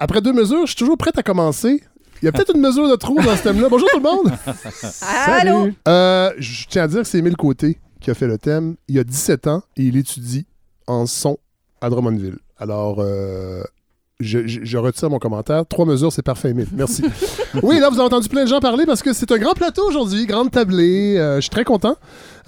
Après deux mesures, je suis toujours prête à commencer. Il y a peut-être une mesure de trop dans ce thème-là. Bonjour tout le monde! Allô? Euh, je tiens à dire que c'est Émile Côté qui a fait le thème. Il a 17 ans et il étudie en son à Drummondville. Alors, euh, je, je- je retire mon commentaire. Trois mesures, c'est parfait, Émile. Merci. oui, là, vous avez entendu plein de gens parler parce que c'est un grand plateau aujourd'hui, grande tablée. Euh, je suis très content.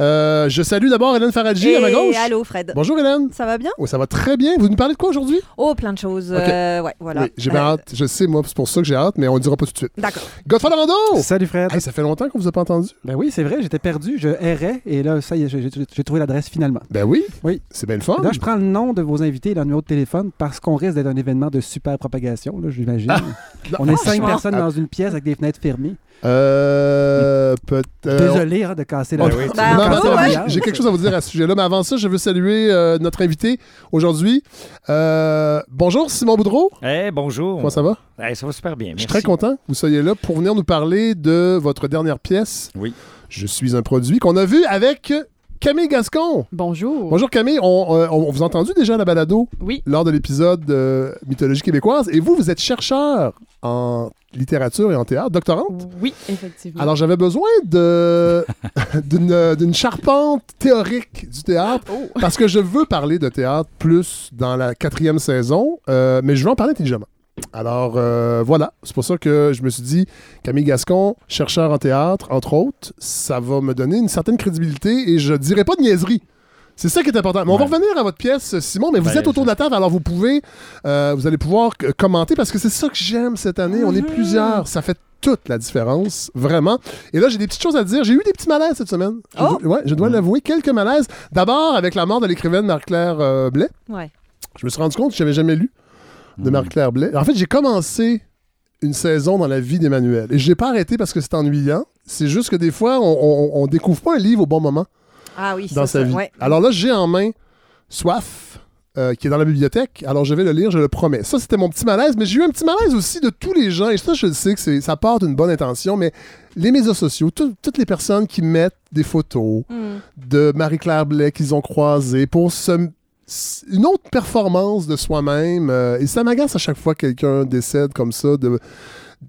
Euh, je salue d'abord Hélène Faradji à ma Et gauche. allô, Fred. Bonjour Hélène. Ça va bien? Oh, ça va très bien. Vous nous parlez de quoi aujourd'hui? Oh, plein de choses. Ok. Euh, ouais, voilà. Oui, j'ai bien Euh, hâte. Je sais, moi, c'est pour ça que j'ai hâte, mais on ne dira pas tout de suite. D'accord. Godfrey Lando! Salut Fred. Hey, ça fait longtemps qu'on vous a pas entendu. Ben oui, c'est vrai, j'étais perdu, je errais et là, ça y est, j'ai- trouvé l'adresse finalement. Ben oui. Oui. C'est bien le fun. Là, je prends le nom de vos invités et leur numéro de téléphone parce qu'on risque d'être un événement de super propagation, là, j'imagine. On est cinq personnes dans une pièce avec des fenêtres fermées. Euh. Désolé hein, de casser la vitre. Ben, j'ai- quelque chose à vous dire à ce sujet-là, mais avant ça, je veux saluer euh, notre invité aujourd'hui. Euh, bonjour, Simon Boudreau. Eh, bonjour. Comment ça va? Eh, ça va super bien. Je suis très content que vous soyez là pour venir nous parler de votre dernière pièce. Oui. Je suis un produit qu'on a vu avec Camille Gascon. Bonjour. Bonjour Camille, on, euh, on vous a entendu déjà à la balado Oui. lors de l'épisode de Mythologie québécoise et vous, vous êtes chercheur en littérature et en théâtre, doctorante? Oui, effectivement. Alors j'avais besoin de d'une d'une charpente théorique du théâtre Oh. parce que je veux parler de théâtre plus dans la quatrième saison, euh, mais je veux en parler intelligemment. Alors euh, voilà, c'est pour ça que je me suis dit, Camille Gascon, chercheur en théâtre, entre autres, ça va me donner une certaine crédibilité et je dirais pas de niaiserie. C'est ça qui est important. Mais on va revenir à votre pièce, Simon, mais vous Ben, êtes autour je- de la table, alors vous pouvez, euh, vous allez pouvoir commenter parce que c'est ça que j'aime cette année. On est Mhm. plusieurs, ça fait toute la différence, vraiment. Et là, j'ai des petites choses à dire. J'ai eu des petits malaises cette semaine. Je, Oh! dois- ouais, je dois Mhm. l'avouer, quelques malaises. D'abord, avec la mort de l'écrivaine Marie-Claire euh, Blais. Ouais. Je me suis rendu compte que je n'avais jamais lu de Mhm. Marie-Claire Blais. En fait, j'ai commencé une saison dans la vie d'Emmanuel. Et je n'ai pas arrêté parce que c'est ennuyant. C'est juste que des fois, on ne découvre pas un livre au bon moment Ah oui, dans ça, sa ça, vie. ouais. Alors là, j'ai en main Soif, euh, qui est dans la bibliothèque. Alors je vais le lire, je le promets. Ça, c'était mon petit malaise, mais j'ai eu un petit malaise aussi de tous les gens. Et ça, je le sais que ça part d'une bonne intention, mais les médias sociaux, tout- toutes les personnes qui mettent des photos Hmm. de Marie-Claire Blais qu'ils ont croisées pour se- une autre performance de soi-même. euh, et ça m'agace à chaque fois que quelqu'un décède comme ça. De...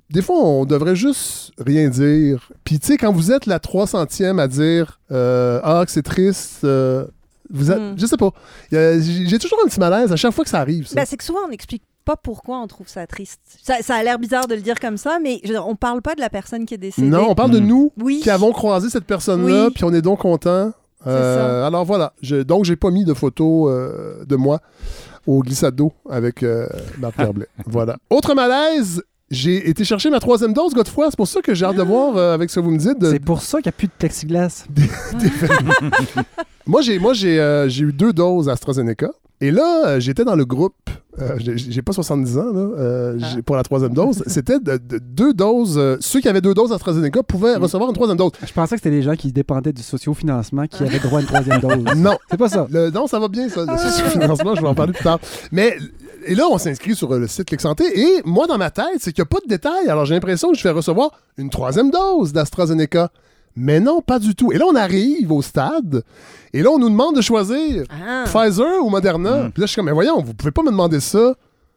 Des fois, on devrait juste rien dire. Puis, tu sais, quand vous êtes la 300e à dire euh, Ah, que c'est triste, euh, vous êtes. Mm. Je sais pas. J'ai toujours un petit malaise à chaque fois que ça arrive. Ben, c'est que souvent, on n'explique pas pourquoi on trouve ça triste. Ça, ça a l'air bizarre de le dire comme ça, mais je veux dire, on parle pas de la personne qui est décédée. non, on parle de Mm. nous Oui. qui avons croisé cette personne-là, Oui. puis on est donc content. Euh, alors voilà. Je- donc, j'ai pas mis de photos euh, de moi au glissade d'eau avec euh, Marc Blais. voilà. Autre malaise, j'ai été chercher ma troisième dose, Godefroy. C'est pour ça que j'ai hâte de voir euh, avec ce que vous me dites. de- C'est pour ça qu'il n'y a plus de plexiglas. Moi, j'ai moi j'ai euh, j'ai eu deux doses AstraZeneca. Et là, euh, j'étais dans le groupe. euh, j'ai- j'ai pas 70 ans là, euh, Ah. j'ai- pour la troisième dose. C'était de- de- deux doses. euh, ceux qui avaient deux doses AstraZeneca pouvaient Mm. recevoir une troisième dose. Je pensais que c'était les gens qui dépendaient du socio-financement qui avaient droit à une troisième dose. Non. C'est pas ça. Le- non, ça va bien, ça. Le financement, je vais en parler plus tard. Mais, et là, on s'inscrit sur euh, le site Clic Santé. Et moi, dans ma tête, c'est qu'il n'y a pas de détails. Alors, j'ai l'impression que je vais recevoir une troisième dose d'AstraZeneca. Mais non, pas du tout. Et là, on arrive au stade. Et là, on nous demande de choisir Ah, Pfizer ou Moderna. Mm. Puis là, je suis comme, mais voyons, vous pouvez pas me demander ça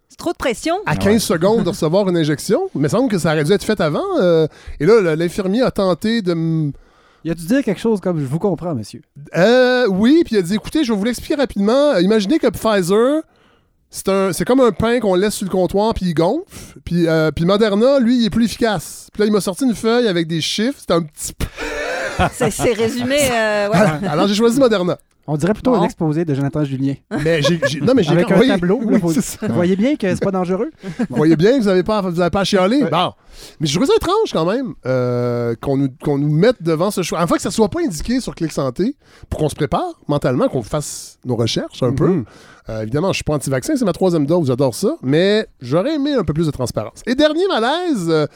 c'est trop de pression. à Ah 15 ouais. secondes de recevoir une injection. Il me semble que ça aurait dû être fait avant. euh, et là, l'infirmier a tenté de me. Il a dû dire quelque chose comme Je vous comprends, monsieur? Euh, oui, puis il a dit écoutez, je vais vous l'expliquer rapidement. Imaginez que Pfizer, c'est un, c'est comme un pain qu'on laisse sur le comptoir puis il gonfle. Puis, euh, puis Moderna, lui, il est plus efficace. Puis là, il m'a sorti une feuille avec des chiffres. C'était un petit peu. C'est résumé. euh, ouais. Alors j'ai choisi Moderna. On dirait plutôt Bon. un exposé de Jonathan Julien. Mais j'ai, non, mais j'ai Avec un oui, tableau. oui, là, faut- c'est ça. Vous voyez bien que c'est pas dangereux? Vous voyez bien que vous n'avez pas, vous avez pas à chialer. Ouais. Bon. Mais je trouve ça étrange quand même euh, qu'on nous, qu'on nous mette devant ce choix. Enfin, que ça soit pas indiqué sur Clic Santé pour qu'on se prépare mentalement, qu'on fasse nos recherches un peu. Euh, évidemment, je suis pas anti-vaccin, c'est ma troisième dose, j'adore ça. Mais j'aurais aimé un peu plus de transparence. Et dernier malaise. euh,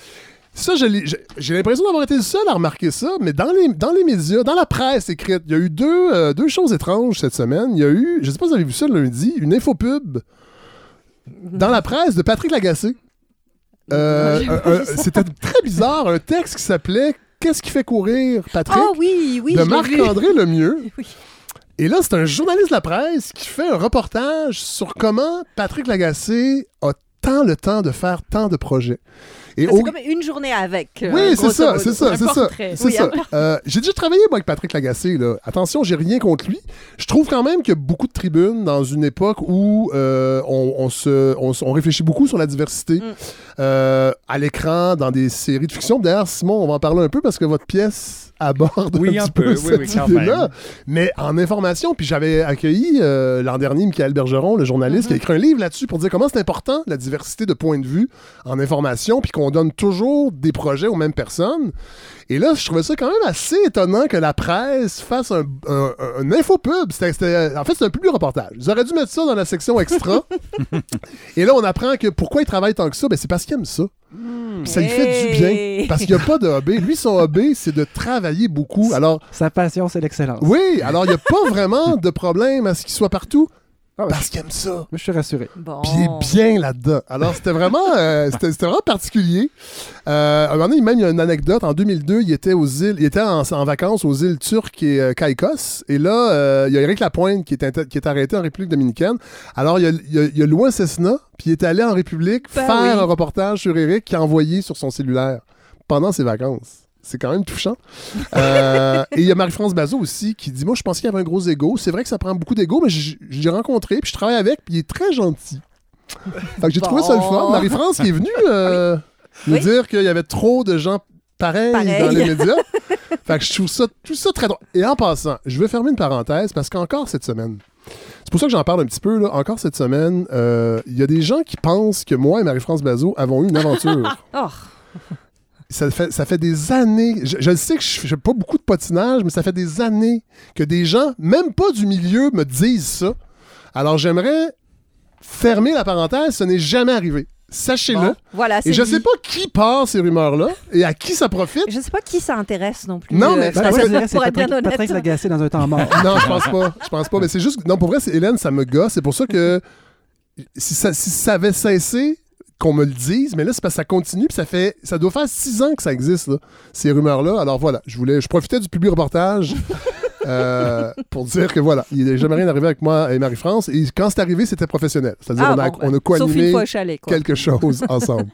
ça, j'ai l'impression d'avoir été le seul à remarquer ça, mais dans les, dans les médias, dans la presse écrite, il y a eu deux, euh, deux choses étranges cette semaine. Il y a eu, je sais pas si vous avez vu ça le lundi, une infopub dans la presse de Patrick Lagacé. C'était très bizarre, un texte qui s'appelait Qu'est-ce qui fait courir Patrick Oh oui, oui. de. Marc-André Lemieux. Oui. Et là, c'est un journaliste de la presse qui fait un reportage sur comment Patrick Lagacé a tant le temps de faire tant de projets. Et C'est au- comme une journée avec. euh, oui, c'est ça, c'est ça, c'est ça. C'est Oui, ça. Euh, j'ai déjà travaillé moi avec Patrick Lagacé. Là. Attention, j'ai rien contre lui. Je trouve quand même qu'il y a beaucoup de tribunes dans une époque où euh, on, on se, on, réfléchit beaucoup sur la diversité Mm. euh, à l'écran, dans des séries de fiction. D'ailleurs, Simon, on va en parler un peu parce que votre pièce aborde Oui, un, un petit peu, peu, oui, cette oui, quand idée-là. Mais en information, puis j'avais accueilli euh, l'an dernier Michael Bergeron, le journaliste, qui a écrit un livre là-dessus pour dire comment c'est important la diversité de points de vue en information, puis qu'on donne toujours des projets aux mêmes personnes. Et là, je trouvais ça quand même assez étonnant que la presse fasse un, un, infopub. En fait, c'est un public reportage. Ils auraient dû mettre ça dans la section extra. Et là, on apprend que pourquoi il travaille tant que ça, ben, c'est parce qu'il aime ça. Puis ça lui fait du bien. Parce qu'il n'y a pas de hobby. Lui, son hobby, c'est de travailler beaucoup. Alors, Sa passion, c'est l'excellence. oui, alors il n'y a pas vraiment de problème à ce qu'il soit partout. Ah ouais. Parce qu'il aime ça. Moi, je suis rassuré. Bon. Puis il est bien là-dedans. Alors, c'était vraiment, euh, c'était, c'était vraiment particulier. Euh, à un moment donné, même, il y a une anecdote. En 2002, il était aux îles, il était en, en vacances aux îles turques et euh, Caïcos. Et là, euh, il y a Eric Lapointe qui est, qui est arrêté en République dominicaine. Alors, il a, il a, il a loué un Cessna, puis il est allé en République Ben faire oui. un reportage sur Eric qu'il a envoyé sur son cellulaire pendant ses vacances. C'est quand même touchant. Euh, et il y a Marie-France Bazot aussi qui dit Moi, je pensais qu'il y avait un gros ego. C'est vrai que ça prend beaucoup d'ego, mais j- je l'ai rencontré, puis je travaille avec, puis il est très gentil. Fait que j'ai trouvé ça le fun. Marie-France qui est venue euh, nous Oui. dire qu'il y avait trop de gens pareils Pareil. dans les médias. fait que je trouve ça, tout ça très drôle. Et en passant, je vais fermer une parenthèse parce qu'encore cette semaine, c'est pour ça que j'en parle un petit peu, là, encore cette semaine, euh, il y a des gens qui pensent que moi et Marie-France Bazot avons eu une aventure. Oh. Ça fait, ça fait des années. Je, sais que je fais pas beaucoup de patinage, mais ça fait des années que des gens, même pas du milieu, me disent ça. Alors j'aimerais fermer la parenthèse, ce n'est jamais arrivé. Sachez-le. Bon, voilà, c'est Et je dit. sais pas qui part ces rumeurs-là et à qui ça profite. Je sais pas qui ça intéresse non plus. Non, mais euh, Ben, Ben, parce que- dirais que c'est bien Patrick. Patrick Lagacé dans un temps mort. Non, je pense pas. Je pense pas. Mais c'est juste. Non, pour vrai, c'est Hélène, ça me gosse. C'est pour ça que si ça, si ça avait cessé, qu'on me le dise, mais là, c'est parce que ça continue, ça fait. Ça doit faire six ans que ça existe, là, ces rumeurs-là. Alors voilà, je voulais. Je profitais du public reportage. euh, pour dire que voilà, il n'est jamais rien arrivé avec moi et Marie-France. Et quand c'est arrivé, c'était professionnel. C'est-à-dire Ah, on a, bon, on a ben, co-animé chalet, quoi. quelque chose ensemble.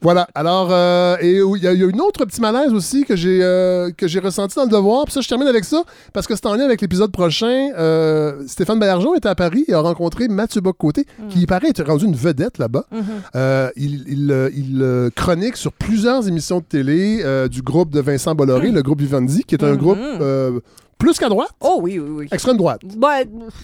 voilà. Alors, euh, et il y, a y a une autre petit malaise aussi que j'ai euh, que j'ai ressenti dans le devoir. Puis ça, je termine avec ça parce que c'est en lien avec l'épisode prochain. Stéphane Baillargeon était à Paris et a rencontré Mathieu Bock-Côté, qui il paraît est rendu une vedette là-bas. Mhm. Euh, il il, il, chronique sur plusieurs émissions de télé du groupe de Vincent Bolloré, le groupe Vivendi, qui est un Mhm. groupe plus qu'à droite, Oh oui, oui, oui. extrême droite. Bah,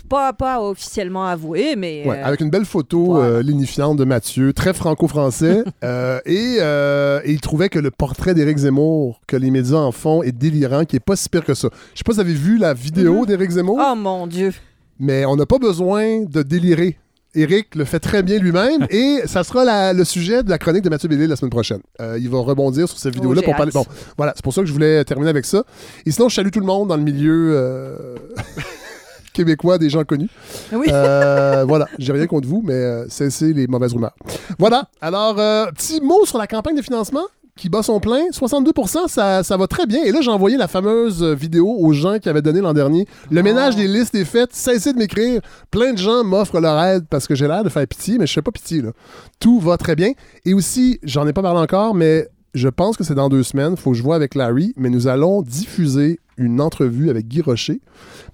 pas, pas officiellement avoué, mais. Ouais, euh, avec une belle photo voilà. euh, lignifiante de Mathieu, très franco-français. euh, et, euh, et il trouvait que le portrait d'Éric Zemmour que les médias en font est délirant, qui est pas si pire que ça. Je sais pas si vous avez vu la vidéo d'Éric Zemmour, Oh mon Dieu. mais on n'a pas besoin de délirer. Éric le fait très bien lui-même et ça sera la- le sujet de la chronique de Mathieu Bellé la semaine prochaine. Euh, il va rebondir sur cette vidéo-là j'ai pour parler. hâte. Bon, voilà, c'est pour ça que je voulais terminer avec ça. Et sinon, je salue tout le monde dans le milieu euh, québécois, des gens connus. Oui. Euh, voilà, j'ai rien contre vous, mais cessez les mauvaises rumeurs. Voilà, alors, petit mot sur la campagne de financement qui bat son plein. 62 ça, ça va très bien. Et là, j'ai envoyé la fameuse vidéo aux gens qui avaient donné l'an dernier. Le ménage des listes est fait. Cessez de m'écrire. Plein de gens m'offrent leur aide parce que j'ai l'air de faire pitié, mais je fais pas pitié. Là. Tout va très bien. Et aussi, j'en ai pas parlé encore, mais je pense que c'est dans deux semaines. faut que je vois avec Larry, mais nous allons diffuser une entrevue avec Guy Rocher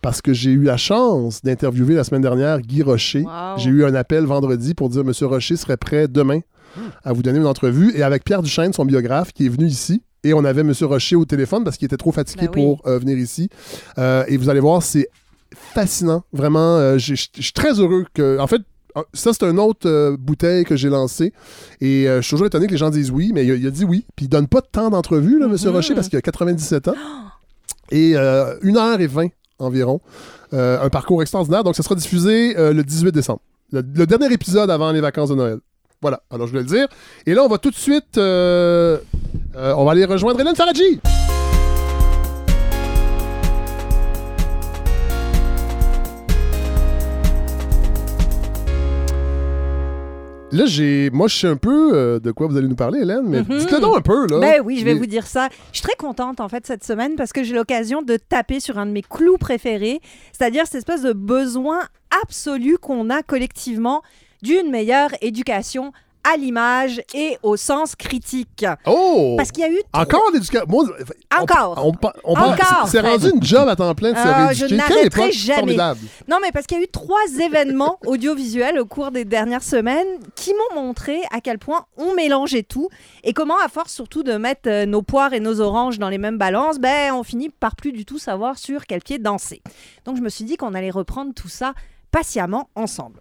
parce que j'ai eu la chance d'interviewer la semaine dernière Guy Rocher. Wow. J'ai eu un appel vendredi pour dire Monsieur Rocher serait prêt demain à vous donner une entrevue. Et avec Pierre Duchesne, son biographe, qui est venu ici. Et on avait M. Rocher au téléphone parce qu'il était trop fatigué Ben oui. pour euh, venir ici. Euh, et vous allez voir, c'est fascinant. Vraiment, euh, je suis très heureux que. En fait, ça, c'est une autre euh, bouteille que j'ai lancée. Et euh, je suis toujours étonné que les gens disent oui, mais il a, il a dit oui. Puis il donne pas tant d'entrevues, là, M. Rocher, parce qu'il a 97 ans. Et euh, 1h20 environ. Un parcours extraordinaire. Donc, ça sera diffusé le 18 décembre. Le, le dernier épisode avant les vacances de Noël. Voilà, alors je voulais le dire. Et là, on va tout de suite. euh, euh, on va aller rejoindre Hélène Faradji. Là, j'ai. Moi, je sais un peu euh, de quoi vous allez nous parler, Hélène, mais Mhm. dites-le donc un peu, là. Ben oui, je vais vous dire ça. Je suis très contente en fait cette semaine parce que j'ai l'occasion de taper sur un de mes clous préférés, c'est-à-dire cette espèce de besoin absolu qu'on a collectivement d'une meilleure éducation à l'image et au sens critique. Oh! Parce qu'il y a eu trop- Encore l'éducation? Moi, on- Encore. On, on parle- Encore, C'est rendu une job à temps plein de se rééduquer. je n'arrêterai jamais. formidable. Non, mais parce qu'il y a eu trois événements audiovisuels au cours des dernières semaines qui m'ont montré à quel point on mélangeait tout et comment, à force surtout de mettre euh, nos poires et nos oranges dans les mêmes balances, ben, on finit par plus du tout savoir sur quel pied danser. Donc, je me suis dit qu'on allait reprendre tout ça patiemment ensemble.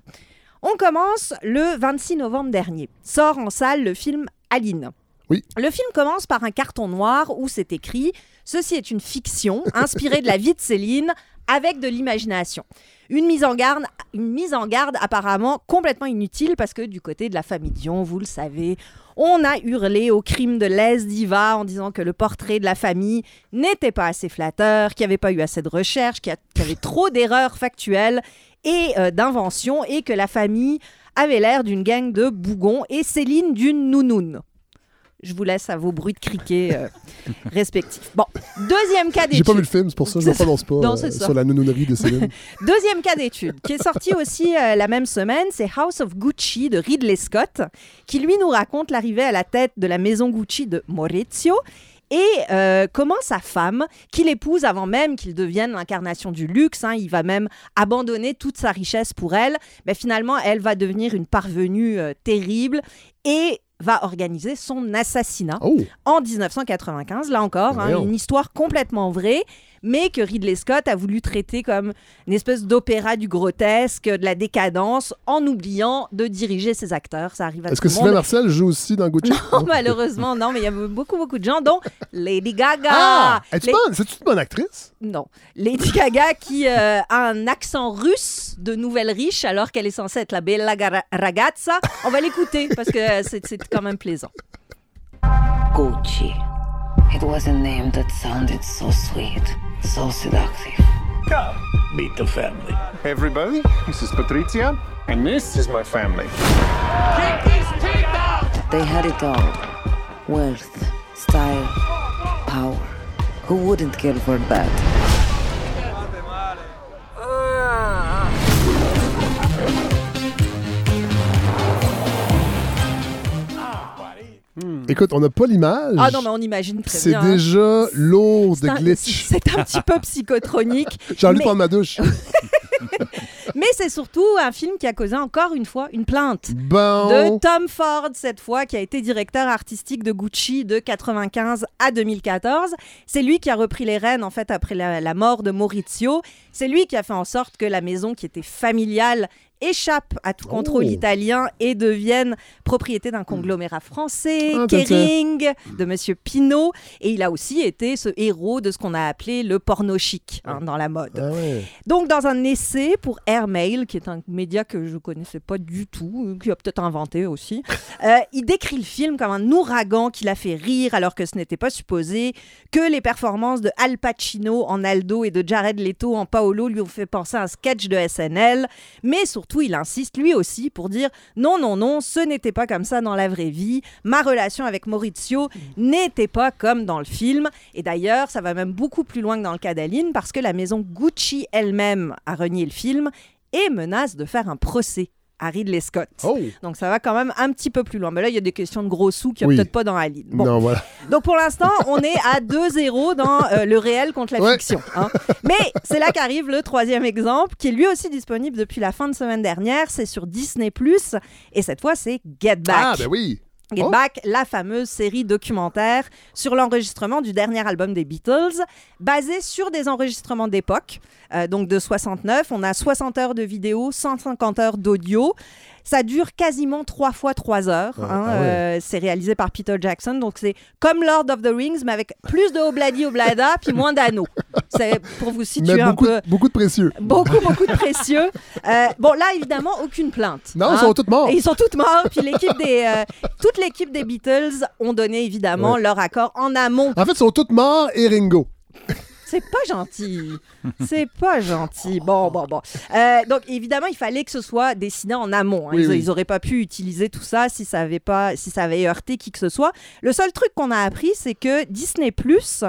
On commence le 26 novembre dernier. Sort en salle le film Aline. Oui. Le film commence par un carton noir où c'est écrit Ceci est une fiction inspirée de la vie de Céline avec de l'imagination. Une mise en garde, une mise en garde apparemment complètement inutile parce que du côté de la famille Dion, vous le savez, on a hurlé au crime de l'aise diva en disant que le portrait de la famille n'était pas assez flatteur, qu'il n'y avait pas eu assez de recherche, qu'il y, a- qu'il y avait trop d'erreurs factuelles et euh, d'inventions et que la famille avait l'air d'une gang de bougons et Céline d'une nounoune. Je vous laisse à vos bruits de criquet euh, respectifs. Bon, deuxième cas J'ai pas vu d'étude. le film, c'est pour ça que je ne prononce pas Non, euh, sur la nounounerie de Céline. Deuxième cas d'étude, qui est sorti aussi euh, la même semaine, c'est House of Gucci de Ridley Scott, qui lui nous raconte l'arrivée à la tête de la maison Gucci de Maurizio et euh, comment sa femme, qu'il épouse avant même qu'il devienne l'incarnation du luxe, hein, il va même abandonner toute sa richesse pour elle, mais finalement elle va devenir une parvenue euh, terrible et va organiser son assassinat Oh! en 1995, là encore, hein, une histoire complètement vraie, mais que Ridley Scott a voulu traiter comme une espèce d'opéra du grotesque, de la décadence, en oubliant de diriger ses acteurs. Ça arrive à Est-ce tout que Sylvain. Marcel joue aussi dans Gucci? Non, malheureusement, non, mais il y a beaucoup, beaucoup de gens, dont Lady Gaga. Ah! Es-tu Les- bonne? C'est-tu une bonne actrice? Non. Lady Gaga qui euh, a un accent russe de nouvelle riche alors qu'elle est censée être la bella ragazza. On va l'écouter parce que c'est c'est quand même plaisant. Gucci. It was a name that sounded so sweet, so seductive. Come, meet the family. Hey everybody, this is Patricia, and this is my family. They had it all wealth, style, power. Who wouldn't care for that? Écoute, on n'a pas l'image. Ah non, mais on imagine très C'est bien. hein. déjà lourd de glitch. C'est un petit peu psychotronique. J'ai envie de mais- prendre ma douche. Mais c'est surtout un film qui a causé encore une fois une plainte. Bon. De Tom Ford, cette fois, qui a été directeur artistique de Gucci de 95 à 2014. C'est lui qui a repris les rênes, en fait, après la, la mort de Maurizio. C'est lui qui a fait en sorte que la maison, qui était familiale, échappe à tout contrôle Oh. italien et devienne propriété d'un conglomérat français, Ah, tiens, Kering, de Monsieur Pinault. Et il a aussi été ce héros de ce qu'on a appelé le porno chic hein, dans la mode. Ah ouais. Donc, dans un essai pour Airmail, qui est un média que je connaissais pas du tout, euh, qui a peut-être inventé aussi, euh, il décrit le film comme un ouragan qui l'a fait rire alors que ce n'était pas supposé, que les performances de Al Pacino en Aldo et de Jared Leto en Paolo lui ont fait penser à un sketch de SNL, mais surtout il insiste lui aussi pour dire non, non, non, ce n'était pas comme ça dans la vraie vie, ma relation avec Maurizio n'était pas comme dans le film, et d'ailleurs ça va même beaucoup plus loin que dans le cas d'Aline parce que la maison Gucci elle-même a renié le film et menace de faire un procès à Ridley Scott. Oh! Donc ça va quand même un petit peu plus loin. Mais là, il y a des questions de gros sous qu'il n'y a Oui. peut-être pas dans Aline. Bon. Non, voilà. Donc pour l'instant, on est à 2-0 dans euh, le réel contre la Ouais. fiction. hein. Mais c'est là qu'arrive le troisième exemple, qui est lui aussi disponible depuis la fin de semaine dernière. C'est sur Disney ⁇ et cette fois, c'est Get Back. Ah, ben oui. Get Oh. Back, la fameuse série documentaire sur l'enregistrement du dernier album des Beatles, basée sur des enregistrements d'époque, euh, donc de 69. On a 60 heures de vidéo, 150 heures d'audio. Ça dure quasiment 3 fois 3 heures. Hein, ah ouais. euh, c'est réalisé par Peter Jackson. Donc c'est comme Lord of the Rings, mais avec plus de obladi oblada, puis moins d'anneaux. C'est pour vous situer Mais un beaucoup, peu. beaucoup de précieux. Beaucoup, beaucoup de précieux. Euh, bon, là, évidemment, aucune plainte. Non, hein. ils sont tous morts. Et ils sont tous morts. Puis l'équipe des, euh, toute l'équipe des Beatles ont donné évidemment Ouais. leur accord en amont. En fait, ils sont tous morts et Ringo. C'est pas gentil. C'est pas gentil. Bon, bon, bon. Euh, donc, évidemment, il fallait que ce soit dessiné en amont. hein. Oui, ils, oui. ils auraient pas pu utiliser tout ça si ça avait pas, si ça avait heurté qui que ce soit. Le seul truc qu'on a appris, c'est que Disney Plus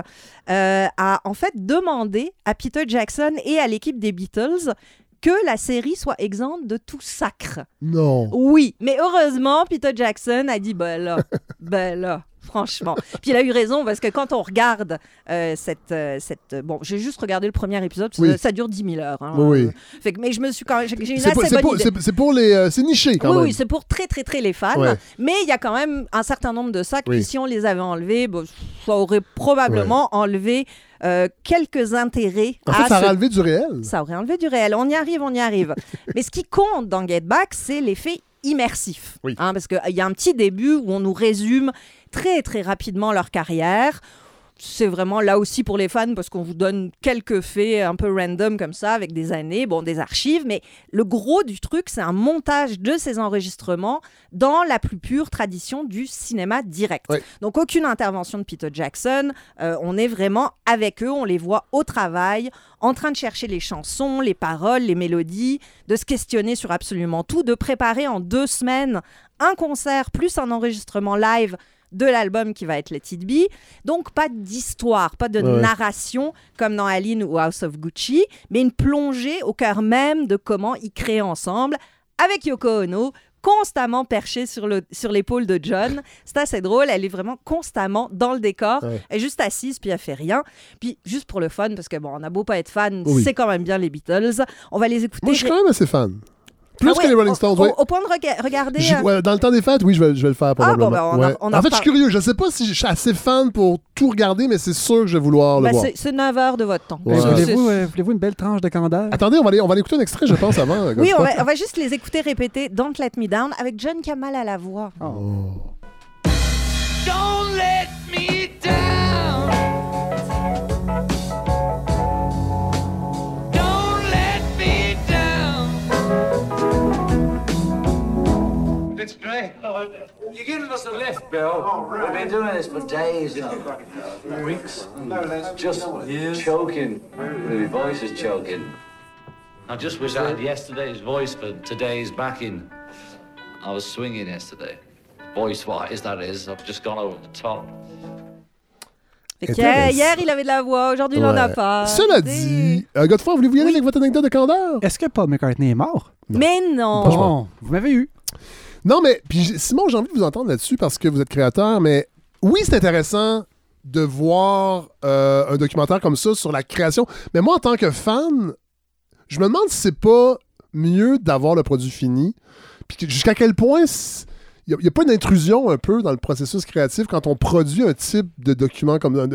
euh, a en fait demandé à Peter Jackson et à l'équipe des Beatles que la série soit exempte de tout sacre. Non. Oui, mais heureusement, Peter Jackson a dit ben là, ben là, franchement. Puis il a eu raison parce que quand on regarde euh, cette, euh, cette. Bon, j'ai juste regardé le premier épisode, parce que Oui. ça dure 10 000 heures. hein. Oui, oui. Euh, Fait que, mais je me suis quand même. J'ai une C'est assez pour, bonne pour- idée. c'est- pour les. euh, c'est niché quand Oui, même. oui, c'est pour très, très, très les fans. Ouais. Mais il y a quand même un certain nombre de sacs. Oui. Puis si on les avait enlevés, ça aurait probablement enlevé euh, quelques intérêts en à ça ce a enlevé du réel. ça aurait enlevé du réel. On y arrive, on y arrive. Mais ce qui compte dans Get Back, c'est l'effet immersif. Oui. Hein, parce qu'il y a un petit début où on nous résume très, très rapidement leur carrière. C'est vraiment là aussi pour les fans parce qu'on vous donne quelques faits un peu random comme ça avec des années, bon, des archives. Mais le gros du truc, c'est un montage de ces enregistrements dans la plus pure tradition du cinéma direct. Oui. Donc aucune intervention de Peter Jackson. Euh, on est vraiment avec eux, on les voit au travail, en train de chercher les chansons, les paroles, les mélodies, de se questionner sur absolument tout, de préparer en deux semaines un concert plus un enregistrement live de l'album qui va être Let It Be. Donc pas d'histoire, pas de Ouais. narration comme dans Aline ou House of Gucci, mais une plongée au cœur même de comment ils créent ensemble avec Yoko Ono constamment perchée sur le- sur l'épaule de John. C'est assez drôle, elle est vraiment constamment dans le décor. Ouais. Elle est juste assise, puis elle fait rien. Puis juste pour le fun, parce que bon, on a beau pas être fan, Oui. c'est quand même bien les Beatles. On va les écouter. Moi, je suis quand même assez fan. Plus Ah que les Rolling Stones, au, oui. au point de rega- regarder. Euh, ouais, dans le temps des fêtes, oui, je vais, je vais le faire probablement. ben, on en- Ouais. on en en fait, je suis curieux. Je sais pas si je suis assez fan pour tout regarder, mais c'est sûr que je vais vouloir le bah, voir. c'est- c'est 9 heures de votre temps. Ouais. Euh, Voulez-vous euh, une belle tranche de candeur? Attendez, on va, aller, on va aller écouter un extrait, je pense, avant. Oui, on va, on va juste les écouter répéter Don't Let Me Down avec John Kamal à la voix. Don't let me It's great. You're giving us a lift, Bill. Oh, We've been doing this for days, you know. Weeks. Just choking. My voice is choking. I just wish I had yesterday's voice for today's backing. I was swinging yesterday. Voice wise, that is. I've just gone over the top. Fait que Intéressant. hier, il avait de la voix, aujourd'hui, il n'en a pas. Cela dit, euh, Godefroy, voulez-vous y aller Oui. avec votre anecdote de candeur? Est-ce que Paul McCartney est mort? Mais non. Bon, vous m'avez eu. Non, mais puis Simon, j'ai envie de vous entendre là-dessus parce que vous êtes créateur, mais oui, c'est intéressant de voir euh, un documentaire comme ça sur la création. Mais moi, en tant que fan, je me demande si c'est pas mieux d'avoir le produit fini. Puis jusqu'à quel point il n'y a, pas d'intrusion un peu dans le processus créatif quand on produit un type de document comme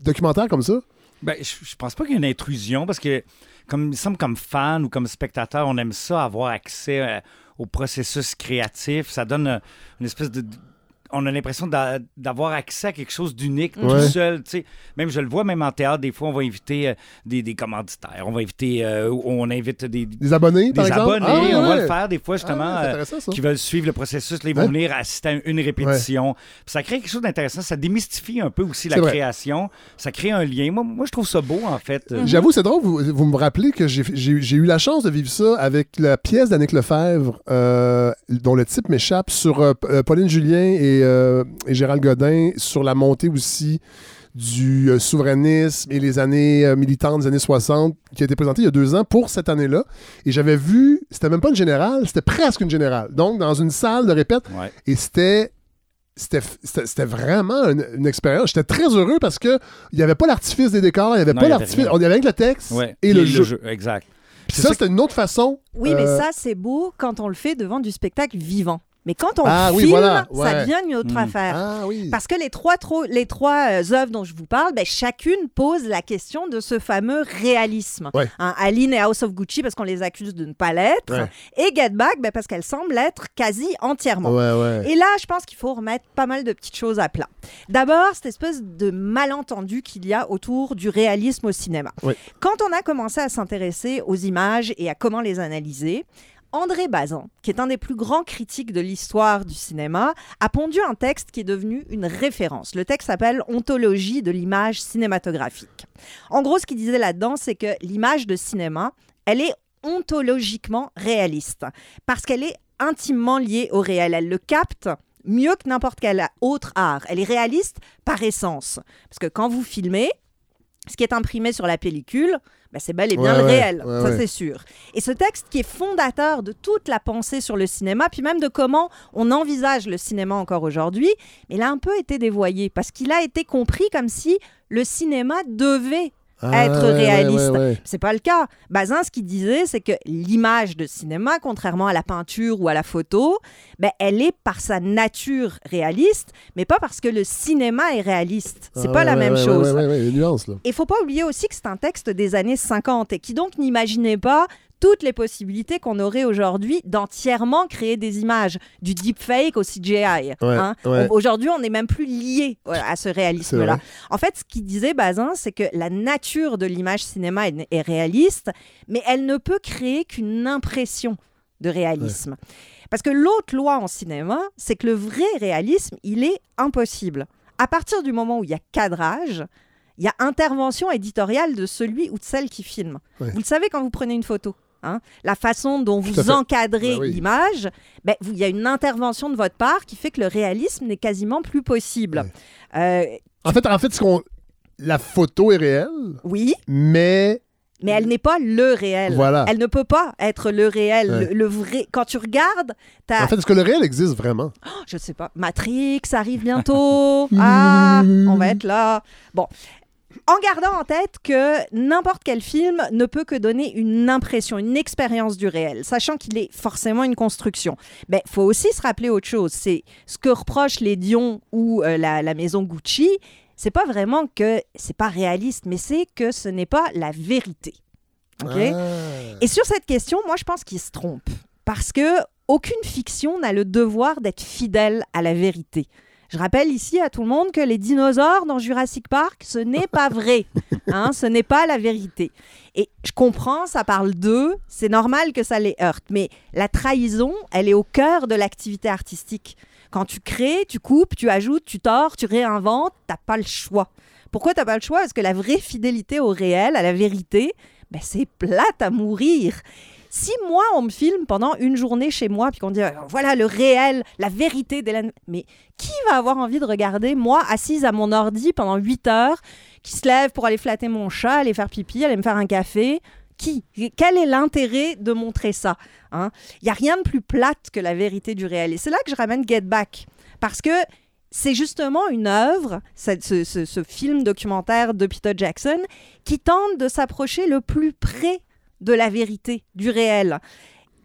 documentaire comme ça? Ben, je, je pense pas qu'il y ait une intrusion parce que, comme il semble, comme fan ou comme spectateur, on aime ça, avoir accès euh, au processus créatif. Ça donne euh, une espèce de. On a l'impression d'a- d'avoir accès à quelque chose d'unique tout Ouais. seul. tu sais. Même, je le vois, même en théâtre, des fois, on va inviter euh, des, des commanditaires. On va inviter. euh, on invite des, Des abonnés, par des exemple? abonnés. Ah, on va ouais. le faire des fois, justement. Ah, c'est euh, intéressant, ça. qui veulent suivre le processus, là, ils vont Ouais. venir assister à une répétition. Puis ça crée quelque chose d'intéressant. Ça démystifie un peu aussi la C'est vrai. création. Ça crée un lien. Moi, moi, je trouve ça beau, en fait. Euh, J'avoue, c'est drôle, vous, vous me rappelez que j'ai j'ai- j'ai eu la chance de vivre ça avec la pièce d'Annick Lefebvre, euh, dont le type m'échappe, sur euh, P- euh, Pauline Julien et, euh, et Gérald Godin, sur la montée aussi du euh, souverainisme et les années euh, militantes des années 60, qui a été présentée il y a deux ans pour cette année-là. Et j'avais vu, c'était même pas une générale, c'était presque une générale. Donc, dans une salle de répète, Ouais. et c'était c'était vraiment une, une expérience. J'étais très heureux parce que il n'y avait pas l'artifice des décors, il n'y avait Non, pas il y avait l'artifice. rien. On y avait avec le texte Ouais. et Puis le, jeu. Exact. Puis C'est ça, ça c'était une autre façon. Oui, mais ça, c'est beau quand on le fait devant du spectacle vivant. Mais quand on Ah oui, filme, voilà, ça devient une autre Mm. affaire. Ah oui. Parce que les trois, tro- les trois euh, œuvres dont je vous parle, ben, chacune pose la question de ce fameux réalisme. Ouais. Hein, Aline et House of Gucci parce qu'on les accuse de ne pas l'être. Ouais. Et Get Back ben, parce qu'elles semblent l'être quasi entièrement. Et là, je pense qu'il faut remettre pas mal de petites choses à plat. D'abord, cette espèce de malentendu qu'il y a autour du réalisme au cinéma. Oui. Quand on a commencé à s'intéresser aux images et à comment les analyser, André Bazin, qui est un des plus grands critiques de l'histoire du cinéma, a pondu un texte qui est devenu une référence. Le texte s'appelle Ontologie de l'image cinématographique. En gros, ce qu'il disait là-dedans, c'est que l'image de cinéma, elle est ontologiquement réaliste, parce qu'elle est intimement liée au réel. Elle le capte mieux que n'importe quel autre art. Elle est réaliste par essence. Parce que quand vous filmez, ce qui est imprimé sur la pellicule, ben, c'est bel et bien Ouais, le ouais, réel, ouais, ça c'est sûr. Et ce texte qui est fondateur de toute la pensée sur le cinéma, puis même de comment on envisage le cinéma encore aujourd'hui, il a un peu été dévoyé parce qu'il a été compris comme si le cinéma devait Ah, être ouais, ouais, réaliste. ouais, ouais. C'est pas le cas. Bazin, ce qu'il disait, c'est que l'image de cinéma, contrairement à la peinture ou à la photo, ben, elle est par sa nature réaliste, mais pas parce que le cinéma est réaliste. C'est Ah, pas la même chose. Il faut pas oublier aussi que c'est un texte des années 50 et qui donc n'imaginait pas toutes les possibilités qu'on aurait aujourd'hui d'entièrement créer des images, du deepfake au CGI. hein. ouais. Aujourd'hui, on n'est même plus lié à ce réalisme-là. En fait, ce qu'il disait Bazin, c'est que la nature de l'image cinéma est, est réaliste, mais elle ne peut créer qu'une impression de réalisme. Parce que l'autre loi en cinéma, c'est que le vrai réalisme, il est impossible. À partir du moment où il y a cadrage, il y a intervention éditoriale de celui ou de celle qui filme. Ouais. Vous le savez quand vous prenez une photo. Hein, la façon dont vous encadrez Ben oui. l'image, ben, il y a une intervention de votre part qui fait que le réalisme n'est quasiment plus possible. Euh, En fait, en fait, ce qu'on... la photo est réelle, oui, mais mais elle n'est pas le réel. Voilà. Elle ne peut pas être le réel, Ouais. le, le vrai. Quand tu regardes, t'as, en fait, est-ce que le réel existe vraiment? je sais pas, Matrix arrive bientôt. ah, on va être là. Bon. En gardant en tête que n'importe quel film ne peut que donner une impression, une expérience du réel, sachant qu'il est forcément une construction. Il faut aussi se rappeler autre chose. C'est ce que reprochent les Dion ou euh, la, la maison Gucci. C'est pas vraiment que c'est pas réaliste, mais c'est que ce n'est pas la vérité. Ah. Et sur cette question, moi, je pense qu'il se trompe. Parce que aucune fiction n'a le devoir d'être fidèle à la vérité. Je rappelle ici à tout le monde que les dinosaures dans Jurassic Park, ce n'est pas vrai. Hein, ce n'est pas la vérité. Et je comprends, ça parle d'eux, c'est normal que ça les heurte. Mais la trahison, elle est au cœur de l'activité artistique. Quand tu crées, tu coupes, tu ajoutes, tu tords, tu réinventes, t'as pas le choix. Pourquoi t'as pas le choix? Parce que la vraie fidélité au réel, à la vérité, ben c'est plate à mourir. Si moi, on me filme pendant une journée chez moi, puis qu'on dit, euh, voilà le réel, la vérité d'Hélène, mais qui va avoir envie de regarder, moi, assise à mon ordi pendant 8 heures, qui se lève pour aller flatter mon chat, aller faire pipi, aller me faire un café? Qui? Quel est l'intérêt de montrer ça Il n'y a rien de plus plate que la vérité du réel. Et c'est là que je ramène Get Back. Parce que c'est justement une œuvre, ce, ce- ce film documentaire de Peter Jackson, qui tente de s'approcher le plus près de la vérité, du réel.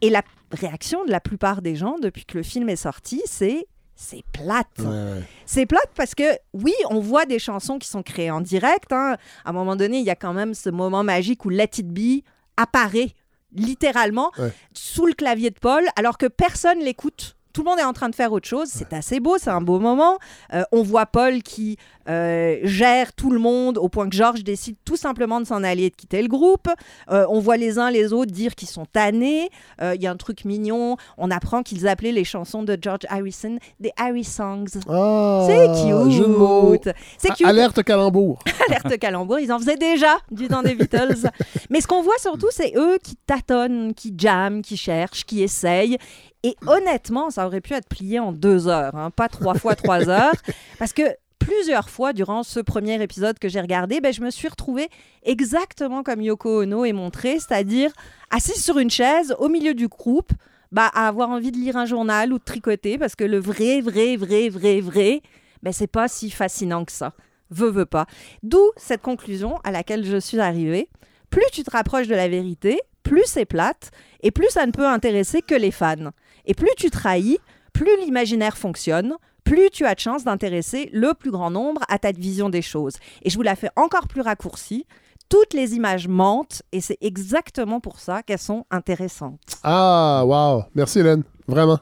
Et la réaction de la plupart des gens depuis que le film est sorti, c'est c'est plate. Ouais, ouais. C'est plate parce que, oui, on voit des chansons qui sont créées en direct. hein. À un moment donné, il y a quand même ce moment magique où Let It Be apparaît littéralement Ouais. sous le clavier de Paul, alors que personne l'écoute. Tout le monde est en train de faire autre chose. C'est assez beau, c'est un beau moment. Euh, on voit Paul qui euh, gère tout le monde au point que George décide tout simplement de s'en aller et de quitter le groupe. Euh, on voit les uns les autres dire qu'ils sont tannés. Euh, Il y a un truc mignon. On apprend qu'ils appelaient les chansons de George Harrison des Harry Songs. Ah, C'est cute. C'est cute. Alerte calembour. Alerte calembour. Ils en faisaient déjà du temps des Beatles. Mais ce qu'on voit surtout, c'est eux qui tâtonnent, qui jamment, qui cherchent, qui essayent. Et honnêtement, ça aurait pu être plié en deux heures, hein, pas trois fois trois heures. Parce que plusieurs fois durant ce premier épisode que j'ai regardé, ben, je me suis retrouvée exactement comme Yoko Ono est montré, c'est-à-dire assise sur une chaise au milieu du groupe, bah, à avoir envie de lire un journal ou de tricoter, parce que le vrai, vrai, vrai, vrai, vrai, ben, c'est pas si fascinant que ça. Veux, veux pas. D'où cette conclusion à laquelle je suis arrivée. Plus tu te rapproches de la vérité, plus c'est plate, et plus ça ne peut intéresser que les fans. Et plus tu trahis, plus l'imaginaire fonctionne, plus tu as de chance d'intéresser le plus grand nombre à ta vision des choses. Et je vous la fais encore plus raccourcie. Toutes les images mentent, et c'est exactement pour ça qu'elles sont intéressantes. Ah, wow. Merci, Hélène. Vraiment.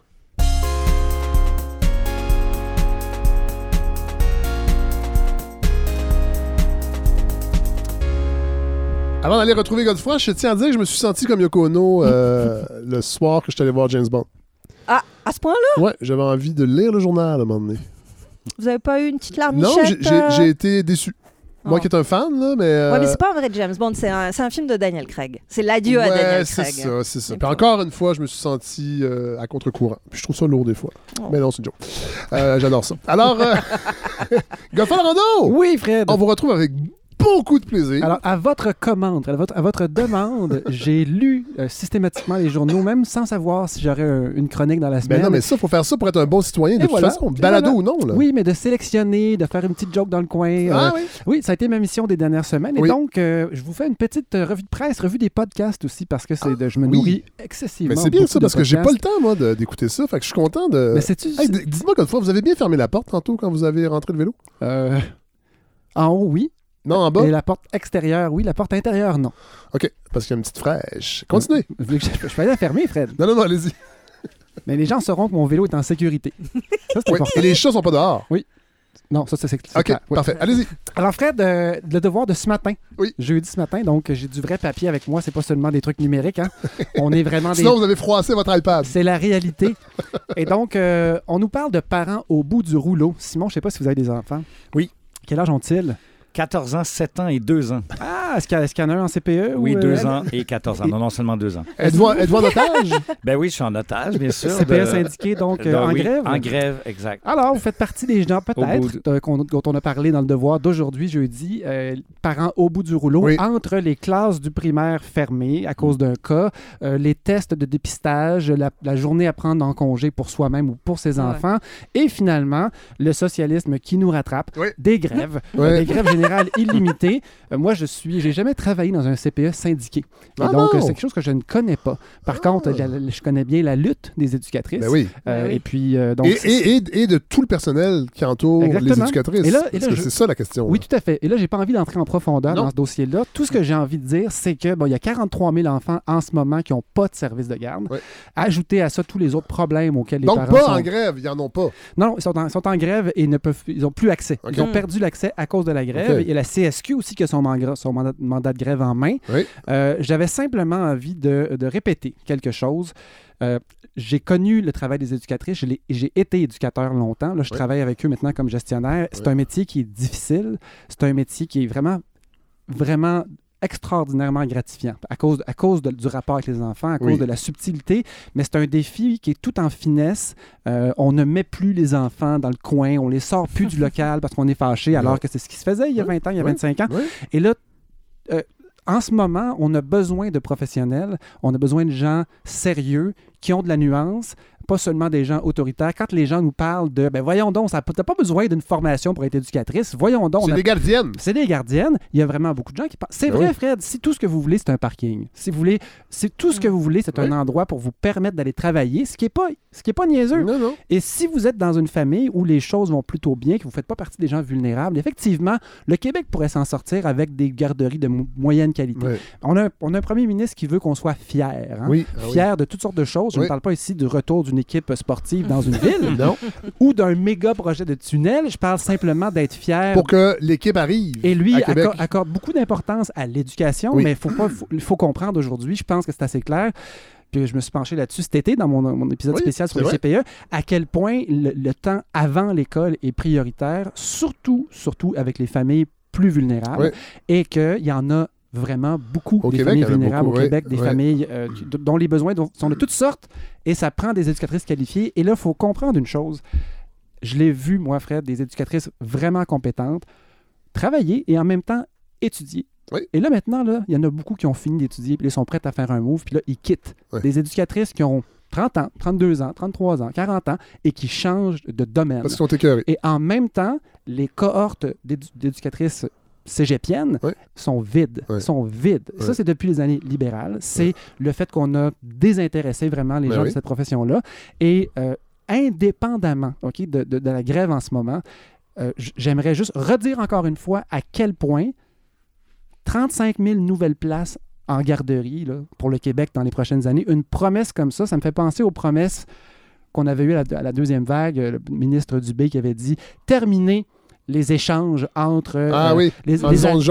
Avant d'aller retrouver Godefroy, je tiens à dire que je me suis senti comme Yoko Ono euh, le soir que je suis allé voir James Bond. Ah, à ce point-là, Ouais, j'avais envie de lire le journal à un moment donné. vous avez pas eu une petite Non, j'ai- j'ai euh, j'ai été déçu. Moi Oh. qui est un fan, là, mais... euh, Ouais, mais c'est pas un vrai James Bond, c'est un, c'est un film de Daniel Craig. C'est l'adieu à Daniel c'est Craig. ça, c'est ça. Et Puis encore une fois, je me suis senti euh, à contre-courant. Puis je trouve ça lourd des fois. Oh. Mais non, c'est une joke. Euh, J'adore ça. Alors, euh... Godfrey Lando, Oui, Fred. on vous retrouve avec beaucoup de plaisir. Alors, à votre commande, à votre, à votre demande, j'ai lu euh, systématiquement les journaux, même sans savoir si j'aurais un- une chronique dans la semaine. ben non, mais ça, faut faire ça pour être un bon citoyen, de Et toute voilà. façon. Balado voilà. ou non, là. Oui, mais de sélectionner, de faire une petite joke dans le coin. Ah euh, oui? oui, ça a été ma mission des dernières semaines. Oui. Et donc, euh, je vous fais une petite revue de presse, revue des podcasts aussi, parce que c'est de- je me Ah, oui. nourris excessivement. Mais c'est bien ça, parce que j'ai pas le temps, moi, d'écouter ça. Fait que je suis content de... Mais. Hey, d- Dites-moi, Godefroy, vous avez bien fermé la porte tantôt quand vous avez rentré le vélo? euh, en haut, oui. Non, en bas? Et la porte extérieure, oui. La porte intérieure, non. OK, parce qu'il y a une petite fraîche. Continuez. Voulez que Je, je vais la fermer, Fred. Non, non, non, allez-y. Mais les gens sauront que mon vélo est en sécurité. Ça, c'est Oui. important. Et les chats sont pas dehors. Non, ça, c'est c'est OK, clair. Oui. parfait. Allez-y. Alors, Fred, euh, le devoir de ce matin. Oui. Jeudi ce matin, donc j'ai du vrai papier avec moi. C'est pas seulement des trucs numériques. Hein. On est vraiment des. Sinon, vous avez froissé votre iPad. C'est la réalité. Et donc, euh, on nous parle de parents au bout du rouleau. Simon, je sais pas si vous avez des enfants. Oui. Quel âge ont-ils? 14 ans, 7 ans et 2 ans. Ah, est-ce qu'il y, en a un en CPE? Oui, ou, 2 euh, ans et 14 ans. Non, non, seulement 2 ans. Êtes-vous en otage? Ben oui, je suis en otage, bien sûr. CPE de- syndiqué, donc de- euh, en oui, grève? En grève, exact. Alors, vous faites partie des gens, peut-être, de- euh, dont on a parlé dans le devoir d'aujourd'hui, jeudi, euh, parents au bout du rouleau, Oui. entre les classes du primaire fermées à cause d'un cas, euh, les tests de dépistage, la, la journée à prendre en congé pour soi-même ou pour ses Ouais. enfants, et finalement, le socialisme qui nous rattrape, Oui. des grèves, des grèves générales illimitées. Euh, moi, je suis, j'ai jamais travaillé dans un CPE syndiqué. Et Ah donc, euh, c'est quelque chose que je ne connais pas. Par contre, la- la- je connais bien la lutte des éducatrices. Ben oui. Euh, Ben oui. Et puis, euh, donc, Et, c'est- et, et, et de tout le personnel qui entoure les Exactement. éducatrices. Et là- et là, Parce que je- c'est ça la question. Oui, là. tout à fait. Et là, j'ai pas envie d'entrer en profondeur Non. dans ce dossier-là. Tout ce que j'ai envie de dire, c'est que bon, il y a 43 000 enfants en ce moment qui n'ont pas de service de garde. Ouais. Ajouter à ça tous les autres problèmes auxquels les Donc, parents pas sont... en grève, ils en ont pas. Non, non, ils sont en, ils sont en grève et ne peuvent, ils ont plus accès. Ils ont perdu l'accès à cause de la grève. Il y a la CSQ aussi qui a son, mangra- son mandat, mandat de grève en main. Oui. Euh, J'avais simplement envie de, de répéter quelque chose. Euh, j'ai connu le travail des éducatrices. J'ai été éducateur longtemps. Là, je Oui. travaille avec eux maintenant comme gestionnaire. C'est Oui. un métier qui est difficile. C'est un métier qui est vraiment, vraiment extraordinairement gratifiant à cause, à cause de- du rapport avec les enfants, à cause Oui. de la subtilité. Mais c'est un défi qui est tout en finesse. Euh, on ne met plus les enfants dans le coin, on les sort plus du local parce qu'on est fâché, alors que c'est ce qui se faisait il y a Oui. 20 ans, il y a Oui. 25 ans. Et là, euh, en ce moment, on a besoin de professionnels, on a besoin de gens sérieux qui ont de la nuance, pas seulement des gens autoritaires. Quand les gens nous parlent de, ben voyons donc, ça- t'as pas besoin d'une formation pour être éducatrice, voyons donc. on C'est a- des gardiennes. c'est des gardiennes. Il y a vraiment beaucoup de gens qui pensent. C'est Ben vrai. Fred. Si tout ce que vous voulez, c'est un parking. Si vous voulez, si tout ce que vous voulez, c'est un endroit pour vous permettre d'aller travailler, ce qui est pas, ce qui est pas niaiseux. Non, non. Et si vous êtes dans une famille où les choses vont plutôt bien, que vous ne faites pas partie des gens vulnérables, effectivement, le Québec pourrait s'en sortir avec des garderies de mo- moyenne qualité. On, a, un- on a un premier ministre qui veut qu'on soit fier. hein. Oui. ah. Fier de toutes sortes de choses. Je ne parle pas ici du retour d'une équipe sportive dans une ville Non. ou d'un méga projet de tunnel. Je parle simplement d'être fier Pour que l'équipe arrive. et lui à Québec. acco- accorde beaucoup d'importance à l'éducation, Oui. mais il faut, faut, comprendre aujourd'hui, je pense que c'est assez clair. Puis je me suis penché là-dessus cet été dans mon, mon épisode Oui, spécial sur le vrai. CPE, à quel point le, le temps avant l'école est prioritaire, surtout, surtout avec les familles plus vulnérables, Oui. et qu'il y en a vraiment beaucoup Au des Québec, familles vulnérables beaucoup, au Québec, des familles euh, dont les besoins sont de toutes sortes, et ça prend des éducatrices qualifiées. Et là, il faut comprendre une chose. Je l'ai vu, moi, Fred, des éducatrices vraiment compétentes travailler et en même temps étudier. Oui. Et là, maintenant, là, il y en a beaucoup qui ont fini d'étudier, puis ils sont prêts à faire un move, puis là, ils quittent. Oui. Des éducatrices qui ont 30 ans, 32 ans, 33 ans, 40 ans, et qui changent de domaine. Parce qu'ils sont écœurés. Et en même temps, les cohortes d'édu- d'éducatrices cégepiennes Oui. sont vides. Oui. Sont vides. Oui. Ça, c'est depuis les années libérales. C'est le fait qu'on a désintéressé vraiment les Ben gens de cette profession-là. Et euh, indépendamment ok, de, de- de la grève en ce moment, euh, j'aimerais juste redire encore une fois à quel point 35 000 nouvelles places en garderie là, pour le Québec dans les prochaines années, une promesse comme ça, ça me fait penser aux promesses qu'on avait eues à la, à la deuxième vague, euh, le ministre Dubé qui avait dit terminer les échanges entre euh, Ah oui, les, les- zone,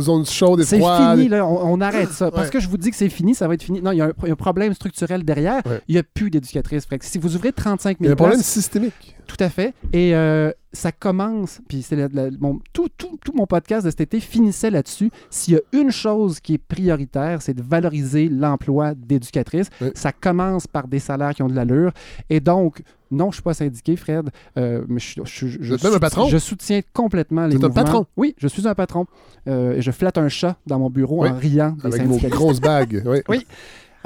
zone chaude et c'est froide. fini, là, on, on arrête ça. Parce Ouais. que je vous dis que c'est fini, ça va être fini. Non, il y a un, problème structurel derrière. Ouais. Il n'y a plus que Si vous ouvrez 35 Il y a 000 un problème systémique. tout à fait. Et euh, ça commence, puis c'est la- la- mon- tout, tout- tout mon podcast de cet été finissait là-dessus. S'il y a une chose qui est prioritaire, c'est de valoriser l'emploi d'éducatrices. Oui. Ça commence par des salaires qui ont de l'allure. Et donc, non, je ne suis pas syndiqué, Fred, euh, mais je, je- je- soutiens- patron? je soutiens complètement les êtes un mouvements. patron? Oui, je suis un patron. Euh, et je flatte un chat dans mon bureau Oui. en riant des Avec vos syndicalistes. grosses bagues. Oui. Oui.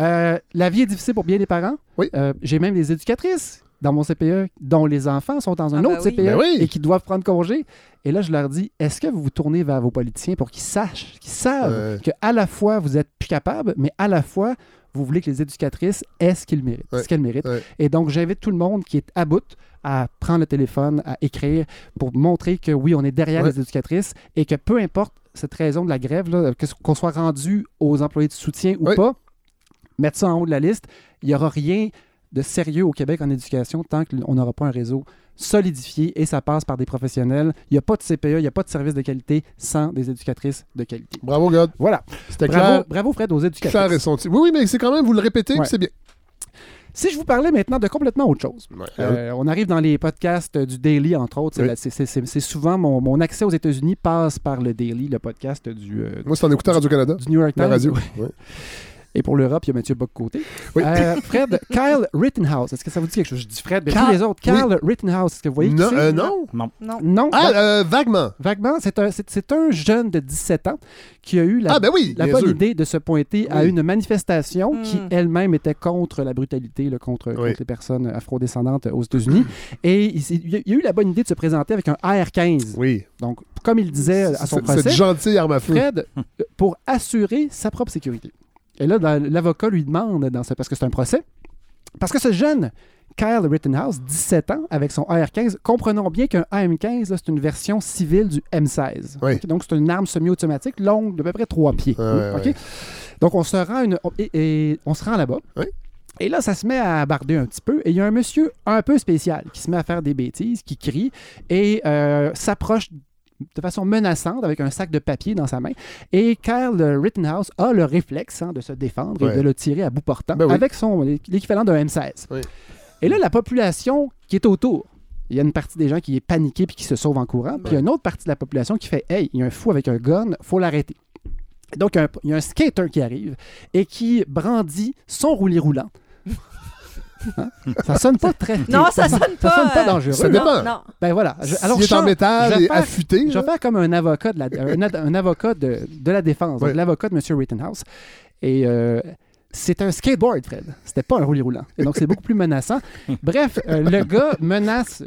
Euh, la vie est difficile pour bien des parents. Oui. Euh, J'ai même des éducatrices dans mon CPE dont les enfants sont dans un Ah autre oui. CPE Ben oui. et qui doivent prendre congé. Et là, je leur dis, est-ce que vous vous tournez vers vos politiciens pour qu'ils sachent, qu'ils savent Ouais. que à la fois vous êtes plus capable, mais à la fois vous voulez que les éducatrices aient ce qu'ils méritent, Ouais. ce qu'elles méritent. Ouais. Et donc, j'invite tout le monde qui est à bout à prendre le téléphone, à écrire pour montrer que oui, on est derrière Ouais. les éducatrices et que peu importe cette raison de la grève, là, que- qu'on soit rendu aux employés de soutien ou Ouais. pas, mettre ça en haut de la liste, il n'y aura rien de sérieux au Québec en éducation tant qu'on n'aura pas un réseau solidifié et ça passe par des professionnels. Il n'y a pas de CPE, il n'y a pas de service de qualité sans des éducatrices de qualité. Bravo, God. Voilà. C'était Bravo, clair. bravo Fred aux Clair et éducatrices. senti. Oui, oui, mais c'est quand même, vous le répétez, Ouais. c'est bien. Si je vous parlais maintenant de complètement autre chose, Ouais. Euh, on arrive dans les podcasts euh, du Daily, entre autres. Oui. c'est souvent mon, mon accès aux États-Unis passe par le Daily, le podcast du, euh, Moi, c'est en écoutant Radio-Canada. du New York Times. La radio. Oui. Et pour l'Europe, il y a Mathieu Bock-Côté. Oui. Euh, Fred, Kyle Rittenhouse, est-ce que ça vous dit quelque chose? Je dis Fred, mais Kyle- tous les autres. Kyle Rittenhouse, est-ce que vous voyez qui Non, c'est? euh, non. Non. Non. Ah, va- euh, vaguement. vaguement, c'est un, c'est- c'est un jeune de 17 ans qui a eu la, Ah, ben oui, la bien bonne sûr. idée de se pointer à une manifestation Mm. qui elle-même était contre la brutalité, là, contre, Oui. contre les personnes afrodescendantes aux États-Unis. Et il, il a il a eu la bonne idée de se présenter avec un AR-15. Oui. Donc, comme il disait à son C'est- procès, Cette gentille arme à feu. Fred, euh, pour assurer sa propre sécurité. Et là, l'avocat lui demande, dans ce- parce que c'est un procès, parce que ce jeune Kyle Rittenhouse, 17 ans, avec son AR-15, comprenons bien qu'un AM-15, là, c'est une version civile du M16. Oui. Ok, Donc, c'est une arme semi-automatique longue d'à peu près 3 pieds. Donc, on se rend, une- on- et, et on se rend là-bas. Oui. Et là, ça se met à barder un petit peu. Et il y a un monsieur un peu spécial qui se met à faire des bêtises, qui crie et euh, s'approche de façon menaçante avec un sac de papier dans sa main. Et Kyle Rittenhouse a le réflexe hein, de se défendre Ouais. et de le tirer à bout portant Ben oui. avec son l'équivalent d'un M16. Oui. Et là, la population qui est autour, il y a une partie des gens qui est paniquée puis qui se sauve en courant. Puis il y a une autre partie de la population qui fait Hey, il y a un fou avec un gun, faut l'arrêter. Donc, il y a un skater qui arrive et qui brandit son roulis roulant. Hein? Ça sonne pas très. Non, ça sonne Ça pas, sonne pas euh, dangereux. Ça non? dépend. Non. Ben voilà. Je- alors, est je en métal je et faire- affûté. je vais faire comme un avocat de, la, un, ad- un avocat de, de la défense, l'avocat de M. Rittenhouse. Et euh, c'est un skateboard, Fred. C'était pas un roulis roulant. Et donc, c'est beaucoup plus menaçant. Bref, euh, le gars menace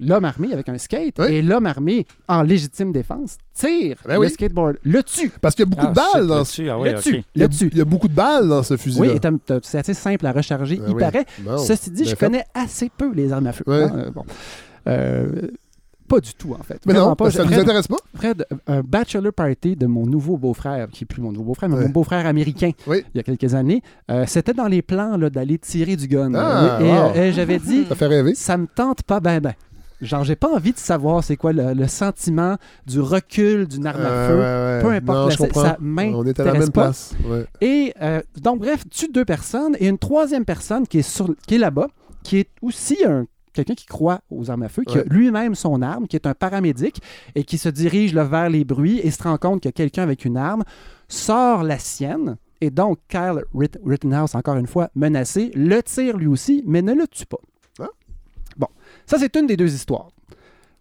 l'homme armé avec un skate Oui. et l'homme armé, en légitime défense, tire Ben le skateboard, le tue. Parce qu'il y a beaucoup Ah, de balles shit, dans ce. là-dessus, ah oui, le. Il y, a, Le tue. il y a beaucoup de balles dans ce fusil. Oui, et c'est assez simple à recharger, Ah il oui. paraît. Bon, Ceci dit, bien je fait. connais assez peu les armes à feu. Hein, euh, bon. Euh, pas du tout, en fait. Mais Vraiment non, pas. ça ne Fred- nous intéresse pas. Fred, un bachelor party de mon nouveau beau-frère, qui est plus mon nouveau beau-frère, mais Ouais. mon beau-frère américain, Oui. il y a quelques années, euh, c'était dans les plans là, d'aller tirer du gun. Ah, et, wow. et j'avais dit, Ça fait rêver. ça me tente pas ben ben. Genre, j'ai pas envie de savoir c'est quoi le, le sentiment du recul d'une arme à feu. ouais, ouais. Peu importe, Non, la- ça On est à la même pas. place. Ouais. Et euh, donc, bref, tue deux personnes et une troisième personne qui est, sur, qui est là-bas, qui est aussi un quelqu'un qui croit aux armes à feu, qui a lui-même son arme, qui est un paramédic et qui se dirige là, vers les bruits et se rend compte que quelqu'un avec une arme sort la sienne. Et donc, Kyle Ritt- Rittenhouse, encore une fois, menacé, le tire lui aussi, mais ne le tue pas. Ça c'est une des deux histoires.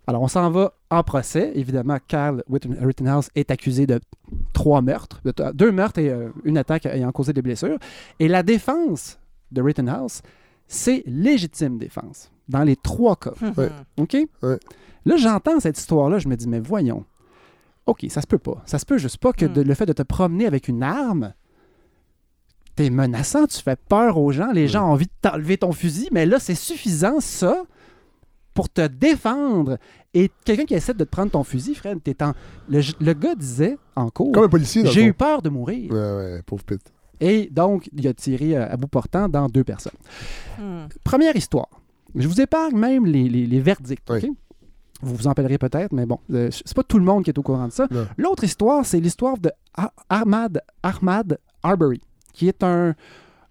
Alors, on s'en va en procès. Évidemment, Ritten- Rittenhouse est accusé de trois meurtres, de t- deux meurtres et euh, une attaque ayant causé des blessures. Et la défense de Rittenhouse, c'est légitime défense, dans les trois cas. Ouais. OK? Ouais. Là, j'entends cette histoire-là, je me dis, mais voyons. OK, ça se peut pas. Ça se peut juste pas que de- le fait de te promener avec une arme, t'es menaçant, tu fais peur aux gens, les gens ont envie de t'enlever ton fusil, mais là, c'est suffisant, ça, pour te défendre. Et quelqu'un qui essaie de te prendre ton fusil, Fred, t'es en... le, le gars disait en cours, Comme un policier, j'ai eu peur de mourir. Ouais, ouais, pauvre Pete. Et donc, il a tiré euh, à bout portant dans deux personnes. Hmm. Première histoire. Je vous épargne même les, les- les verdicts. Oui. Vous vous en peut-être, mais bon, euh, c'est pas tout le monde qui est au courant de ça. L'autre histoire, c'est l'histoire de Ar- Ahmad, Ahmad Arbery, qui est un,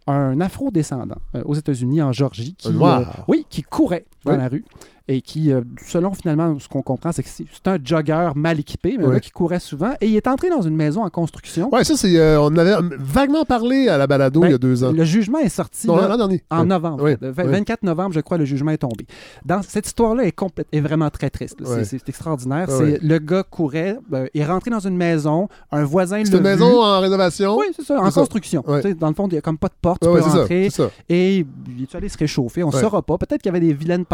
un afro-descendant euh, aux États-Unis, en Georgie, qui, euh, oui, qui courait dans Oui. la rue et qui, euh, selon finalement ce qu'on comprend, c'est que c'est c'est un jogger mal équipé, mais Oui. gars qui courait souvent, et il est entré dans une maison en construction. Ouais, ça, c'est. euh, on avait vaguement parlé à la balado Ben, il y a deux ans. Le jugement est sorti Non, là, l'an dernier. en novembre. Oui, Le vingt- oui. 24 novembre, je crois, le jugement est tombé. Dans cette histoire-là est, complète- est vraiment très triste. là. C'est-. C'est extraordinaire. C'est le gars courait, euh, il est rentré dans une maison, un voisin C'est l'a une vu. maison en rénovation? Oui, c'est ça, en C'est ça. construction. Sais, Dans le fond, il n'y a comme pas de porte, tu peux c'est ça, rentrer. c'est ça. Et il est allé se réchauffer, on ne saura pas. Peut-être qu'il y avait des vilaines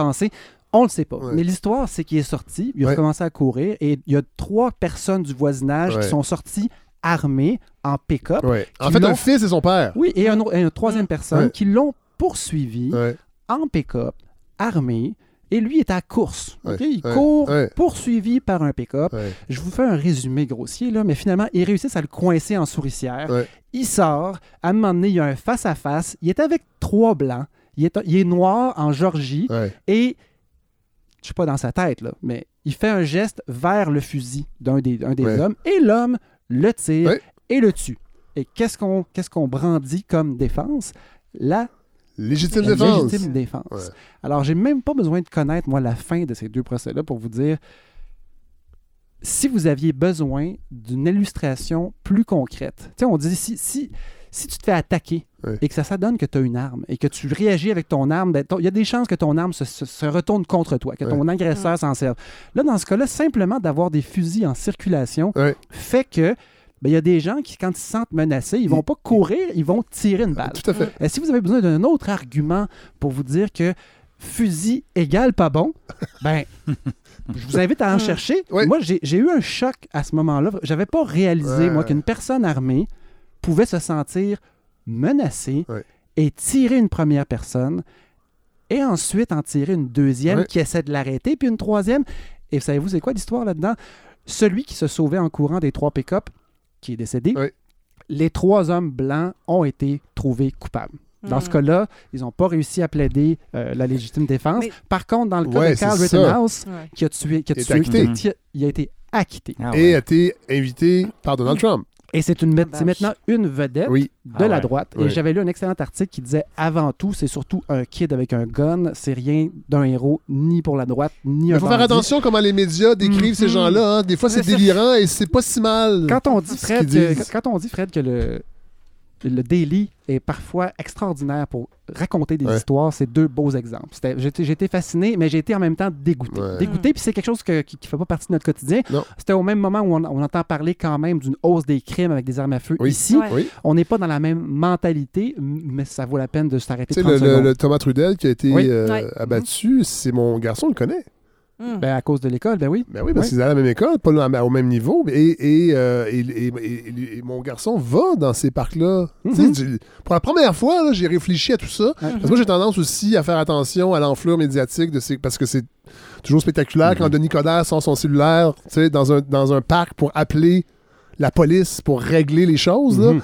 On ne le sait pas. Ouais. Mais l'histoire, c'est qu'il est sorti, il a Ouais. commencé à courir et il y a trois personnes du voisinage Ouais. qui sont sorties armées en pick-up. En fait, un fils et son père. Oui, et, un, et une troisième personne qui l'ont poursuivi en pick-up, armé, et lui est à course. Il court, poursuivi par un pick-up. Je vous fais un résumé grossier, là, mais finalement, ils réussissent à le coincer en souricière. Il sort. À un moment donné, il y a un face-à-face. Il est avec trois blancs. Il est, il est noir en Georgie. Ouais. Et, je suis pas dans sa tête, là, mais il fait un geste vers le fusil d'un des, un des Ouais. hommes. Et l'homme le tire Ouais. et le tue. Et qu'est-ce qu'on qu'est-ce qu'on brandit comme défense? La Légitime la défense. légitime défense. Ouais. Alors, j'ai même pas besoin de connaître, moi, la fin de ces deux procès-là pour vous dire si vous aviez besoin d'une illustration plus concrète. Tu sais, on dit si, si, si tu te fais attaquer et que ça, ça donne que tu as une arme et que tu réagis avec ton arme, ben, il y a des chances que ton arme se, se- se retourne contre toi, que ton agresseur s'en serve. Là, dans ce cas-là, simplement d'avoir des fusils en circulation fait que ben, il y a des gens qui, quand ils se sentent menacés, ils vont pas courir, ils vont tirer une balle. Tout à fait. Euh, si vous avez besoin d'un autre argument pour vous dire que fusil égale pas bon, ben, je vous invite à en chercher. Ouais. Moi, j'ai j'ai eu un choc à ce moment-là. J'avais pas réalisé, Ouais. moi, qu'une personne armée pouvait se sentir menacée Ouais. et tirer une première personne et ensuite en tirer une deuxième qui essaie de l'arrêter, puis une troisième. Et savez-vous, c'est quoi l'histoire là-dedans? Celui qui se sauvait en courant des trois pick-up, qui est décédé, les trois hommes blancs ont été trouvés coupables. Dans Mm. ce cas-là, ils n'ont pas réussi à plaider euh, la légitime défense. Mais- Par contre, dans le cas Ouais, de Carl. Rittenhouse, Ouais. qui a tué, qui a tué- il a été acquitté. Ah Et a été invité par Donald Trump. Et c'est une, Ah, c'est maintenant une vedette Oui. de Ah la ouais. droite. Et j'avais lu un excellent article qui disait avant tout, c'est surtout un kid avec un gun. C'est rien d'un héros, ni pour la droite, ni un Il faut faire attention comment les médias décrivent ces Mhm. gens-là. hein. Des fois, c'est délirant et c'est pas si mal. Quand on dit, Ce Fred, qu'ils que, disent. quand on dit, Fred, que le, le Daily est parfois extraordinaire pour raconter des Ouais. histoires, c'est deux beaux exemples. J'ai été fasciné, mais j'ai été en même temps dégoûté. Ouais. Dégoûté, puis c'est quelque chose que- qui ne fait pas partie de notre quotidien. C'était au même moment où on, on entend parler quand même d'une hausse des crimes avec des armes à feu Oui. ici. Ouais. Oui. On n'est pas dans la même mentalité, mais ça vaut la peine de s'arrêter Tu sais, 30 le, le- secondes. le Thomas Trudel qui a été Oui. euh, Ouais. abattu, c'est mon garçon, le connaît. Mm. Ben, à cause de l'école, ben oui. Ben oui, parce Oui. qu'ils allaient à la même école, pas au même niveau. Et, et, euh, et- et- et- mon garçon va dans ces parcs-là. Mhm. Pour la première fois, j'ai réfléchi à tout ça. Parce que moi, j'ai tendance aussi à faire attention à l'enflure médiatique de ces... parce que c'est toujours spectaculaire quand Denis Coderre sort son cellulaire dans, un, dans un parc pour appeler la police pour régler les choses. là. Mhm.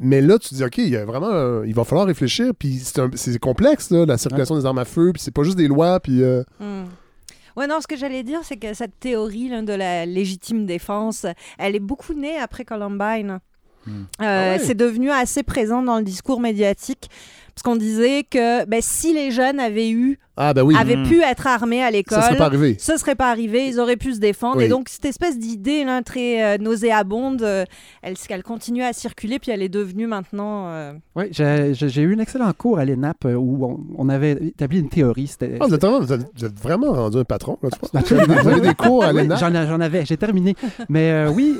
Mais là, tu te dis, OK, il y a vraiment un- il va falloir réfléchir. Puis c'est complexe, là, la circulation des armes à feu. Puis c'est pas juste des lois. Puis. euh, Hmm. Ouais, non, ce que j'allais dire, c'est que cette théorie là, de la légitime défense, elle est beaucoup née après Columbine. Hmm. Euh, Ah ouais? C'est devenu assez présent dans le discours médiatique. Parce qu'on disait que ben, si les jeunes avaient eu, Ah, ben oui. avaient Hmm. pu être armés à l'école, Ça serait pas arrivé. ce serait pas arrivé, ils auraient pu se défendre. Oui. Et donc, cette espèce d'idée là, très euh, nauséabonde, euh, elle, elle continue à circuler, puis elle est devenue maintenant. euh, Oui, j'ai eu un excellent cours à l'ENAP euh, où on, on avait établi une théorie. C'était Ah, vous, êtes vraiment, vous êtes- vous êtes vraiment rendu un patron, là, tu. Vous avez des cours à Oui, l'ENA. J'en j'en avais, j'ai terminé. Mais euh, oui,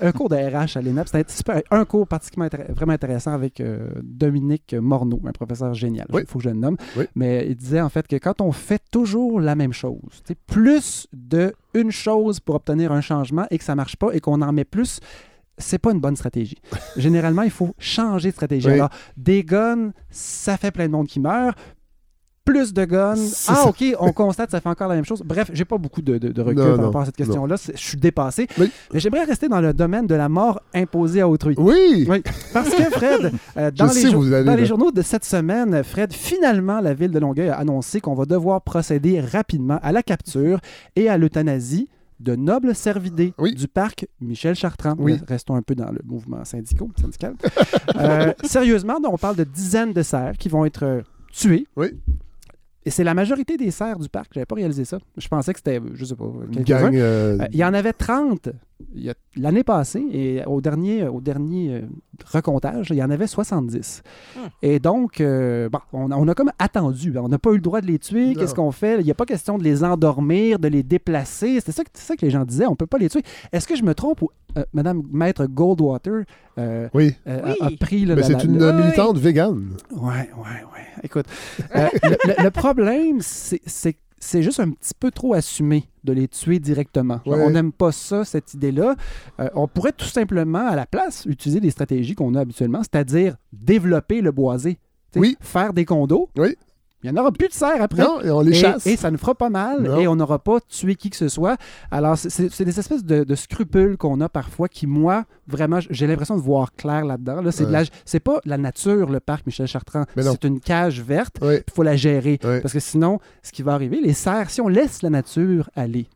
un cours de RH à l'ENAP, c'était super- un cours particulièrement intér- vraiment intéressant avec euh, Dominique Morneau, un professeur génial. Il Oui. faut que je le nomme. Oui. Mais il disait en fait que quand on fait toujours la même chose, plus de une chose pour obtenir un changement et que ça marche pas et qu'on en met plus, c'est pas une bonne stratégie. Généralement, il faut changer de stratégie. Oui. Alors, des guns, ça fait plein de monde qui meurt. Plus de guns. Ah. OK, on constate ça fait encore la même chose. Bref, j'ai pas beaucoup de, de- de recul Non, par non, rapport à cette question-là. Je suis dépassé. Mais j'aimerais rester dans le domaine de la mort imposée à autrui. Oui! Oui, parce que Fred, euh, dans, les, jour- allez, dans journaux de cette semaine, Fred, finalement, la ville de Longueuil a annoncé qu'on va devoir procéder rapidement à la capture et à l'euthanasie de nobles cervidés Oui. du parc Michel Chartrand. Oui. Restons un peu dans le mouvement syndical. syndical. Euh, sérieusement, on parle de dizaines de cerfs qui vont être euh, tués. Oui. Et c'est la majorité des cerfs du parc. J'avais pas réalisé ça. Je pensais que c'était, je sais pas, quelques-uns. euh, Euh, il y en avait 30 il y a- l'année passée et au dernier, au dernier euh, recomptage, il y en avait 70. Et donc, euh, bon, on, a- on a comme attendu. On n'a pas eu le droit de les tuer. Qu'est-ce qu'on fait? Il n'y a pas question de les endormir, de les déplacer. C'est ça, que- ça que les gens disaient. On ne peut pas les tuer. Est-ce que je me trompe ou euh, Madame Maître Goldwater euh, Oui. euh, Oui. a, a pris le. C'est une militante végane. Ouais, ouais, ouais. Écoute, euh, le, le- problème, c'est c'est- c'est juste un petit peu trop assumé de les tuer directement. On n'aime pas ça, cette idée-là. Euh, on pourrait tout simplement, à la place, utiliser des stratégies qu'on a habituellement, c'est-à-dire développer le boisé. Oui. Faire des condos. Oui. Il n'y en aura plus de serre après. Non, et on les Et, chasse. et ça nous fera pas mal Non. et on n'aura pas tué qui que ce soit. Alors, c'est- des espèces de, de scrupules qu'on a parfois qui, moi, vraiment, j'ai l'impression de voir clair là-dedans. Là, c'est de la- c'est pas la nature, le parc Michel Chartrand. C'est une cage verte. Il faut la gérer. Parce que sinon, ce qui va arriver, les cerfs, si on laisse la nature aller,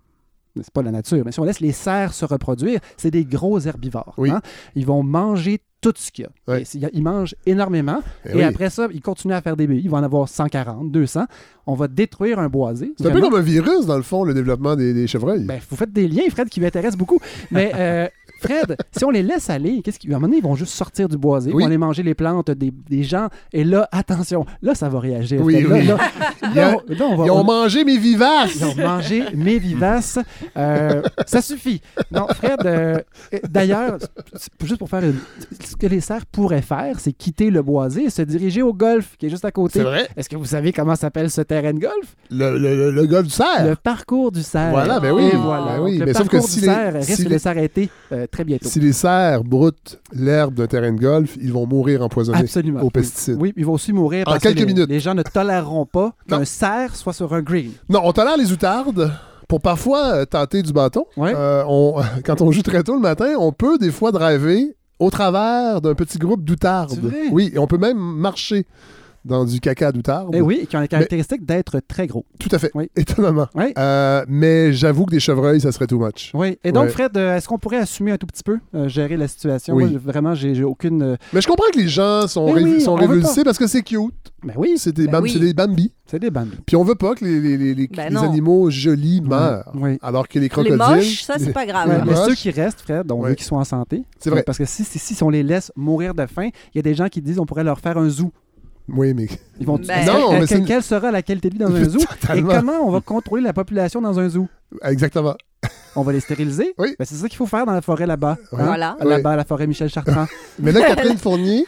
c'est pas la nature, mais si on laisse les cerfs se reproduire, c'est des gros herbivores. Oui. hein. Ils vont manger tout ce qu'il y a. Et Ils mangent énormément. Eh Et oui. après ça, ils continuent à faire des billes. Ils vont en avoir 140, 200. On va détruire un boisé. C'est un peu comme un virus, dans le fond, le développement des, des chevreuils. Ben, vous faites des liens, Fred, qui m'intéressent beaucoup. Mais euh, Fred, si on les laisse aller, qu'est-ce qui... à un moment donné, ils vont juste sortir du boisé, Oui. ils vont aller manger les plantes des, des gens. Et là, attention, là, ça va réagir. Oui, Fred. Là, oui. là, on, on va... Ils ont on- mangé mes vivaces! ils ont mangé mes vivaces. Euh, ça suffit. Non, Fred, euh, d'ailleurs, juste pour faire une- ce que les cerfs pourraient faire, c'est quitter le boisé et se diriger au golf qui est juste à côté. C'est vrai. Est-ce que vous savez comment s'appelle ce terrain de golf? Le, le, gars du cerf. Le parcours du cerf. Voilà, ben oui. Et voilà. Ben oui, Donc, le mais sauf parcours que du si les- cerf risque si de les- s'arrêter euh, très bientôt. Si les cerfs broutent l'herbe d'un terrain de golf, ils vont mourir empoisonnés Absolument. aux pesticides. Oui, ils vont aussi mourir En parce que quelques les, minutes. les gens ne toléreront pas qu'un cerf soit sur un green. Non, on tolère les outardes pour parfois euh, tenter du bâton. Ouais. Euh, on- quand on joue très tôt le matin, on peut des fois driver au travers d'un petit groupe d'outardes. Oui, et on peut même marcher dans du caca d'outarde. Eh oui, qui ont la caractéristique d'être très gros. Tout à fait, Oui. étonnamment. Oui. Euh, mais j'avoue que des chevreuils, ça serait too much. Oui. Et donc, Ouais. Fred, euh, est-ce qu'on pourrait assumer un tout petit peu, euh, gérer la situation? Oui. Moi, vraiment, j'ai aucune. Mais je comprends que les gens sont, oui, on veut révulsés parce que c'est cute. Ben oui, C'est des, Ben bam- oui. c'est des bambis. c'est des bambis. Puis on veut pas que les, les- les- les- Ben les animaux jolis meurent. Oui. Alors que les Les crocodiles. moches, ça, c'est les- pas grave. Mais ceux qui restent, Fred, on veut qu'ils soient en santé. C'est vrai. Parce que si, si, si on les laisse mourir de faim, il y a des gens qui disent on pourrait leur faire un zoo. Oui, mais. Ils vont Ben- Non, mais que- quelle sera la qualité de vie dans un zoo? Totalement. et comment on va contrôler la population dans un zoo? Exactement. On va les stériliser? Oui. Ben, c'est ça qu'il faut faire dans la forêt là-bas. Ouais. Voilà. Là-bas, la forêt Michel Chartrand. Mais là, Catherine Fournier,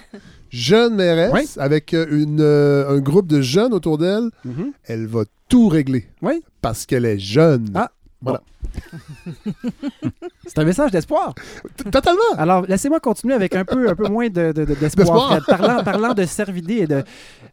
jeune mairesse, Oui. avec euh, une, euh, un groupe de jeunes autour d'elle, Mhm. elle va tout régler. Oui. Parce qu'elle est jeune. Ah. Voilà. C'est un message d'espoir. Totalement. Alors, laissez-moi continuer avec un peu, un peu moins de, de- de- d'espoir. D'espoir. Fred. Parlant, parlant de cervidés et de.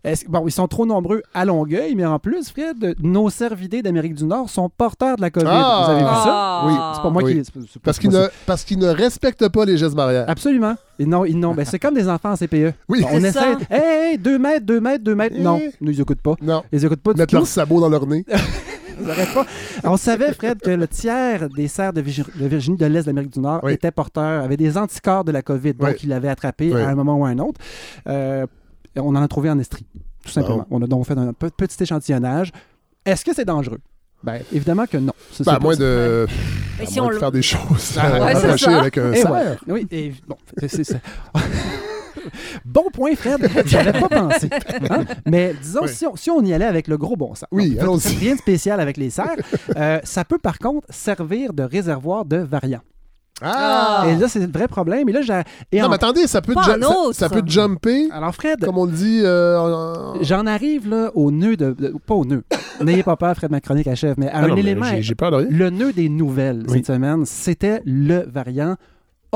est-ce- bon, ils sont trop nombreux à Longueuil, mais en plus, Fred, nos cervidés d'Amérique du Nord sont porteurs de la COVID. Ah. Vous avez vu ça? Ah. Oui. C'est pas moi Oui. qui. c'est pas- c'est pas- Parce qu'ils ne, ça. parce qu'ils ne respectent pas les gestes barrières. Absolument. Ils n'ont, ils n'ont- ben, c'est comme des enfants en CPE. Oui. On C'est essaie. ça. Hey, hey, deux mètres, deux mètres, deux mètres. Non, Eh. nous, ils écoutent pas. Non. Ils écoutent pas du Mettre leurs sabots dans leur nez. Pas. On savait, Fred, que le tiers des cerfs de, Virgi- de Virginie de l'Est de l'Amérique du Nord Oui. étaient porteurs, avaient des anticorps de la COVID, donc Oui. ils l'avaient attrapé Oui. à un moment ou à un autre. Euh, on en a trouvé en Estrie, tout simplement. On a donc fait un pe- petit échantillonnage. Est-ce que c'est dangereux? Ben, évidemment que non. C'est Ben, à ça. moins de, Mais à si moins on de le- faire des choses Ah, euh, ouais, avec un cerf. voilà. Oui, et bon, c'est ça. bon point, Fred. J'y avais pas pensé. Hein? Mais disons, Oui. si, on, si on y allait avec le gros bon sens. Oui, Donc, Rien de spécial avec les cerfs. Euh, ça peut, par contre, servir de réservoir de variants. Ah! Et là, c'est le vrai problème. Et là, j'ai. Et Non, en- mais attendez, ça peut, ça, ça peut jumper, Alors, Fred, comme on le dit. euh, en- j'en arrive là au nœud de. de- pas au nœud. N'ayez pas peur, Fred, ma chronique achève, mais à Ah un non, élément. j'ai- J'ai peur de rien. Le nœud des nouvelles Oui. cette semaine, c'était le variant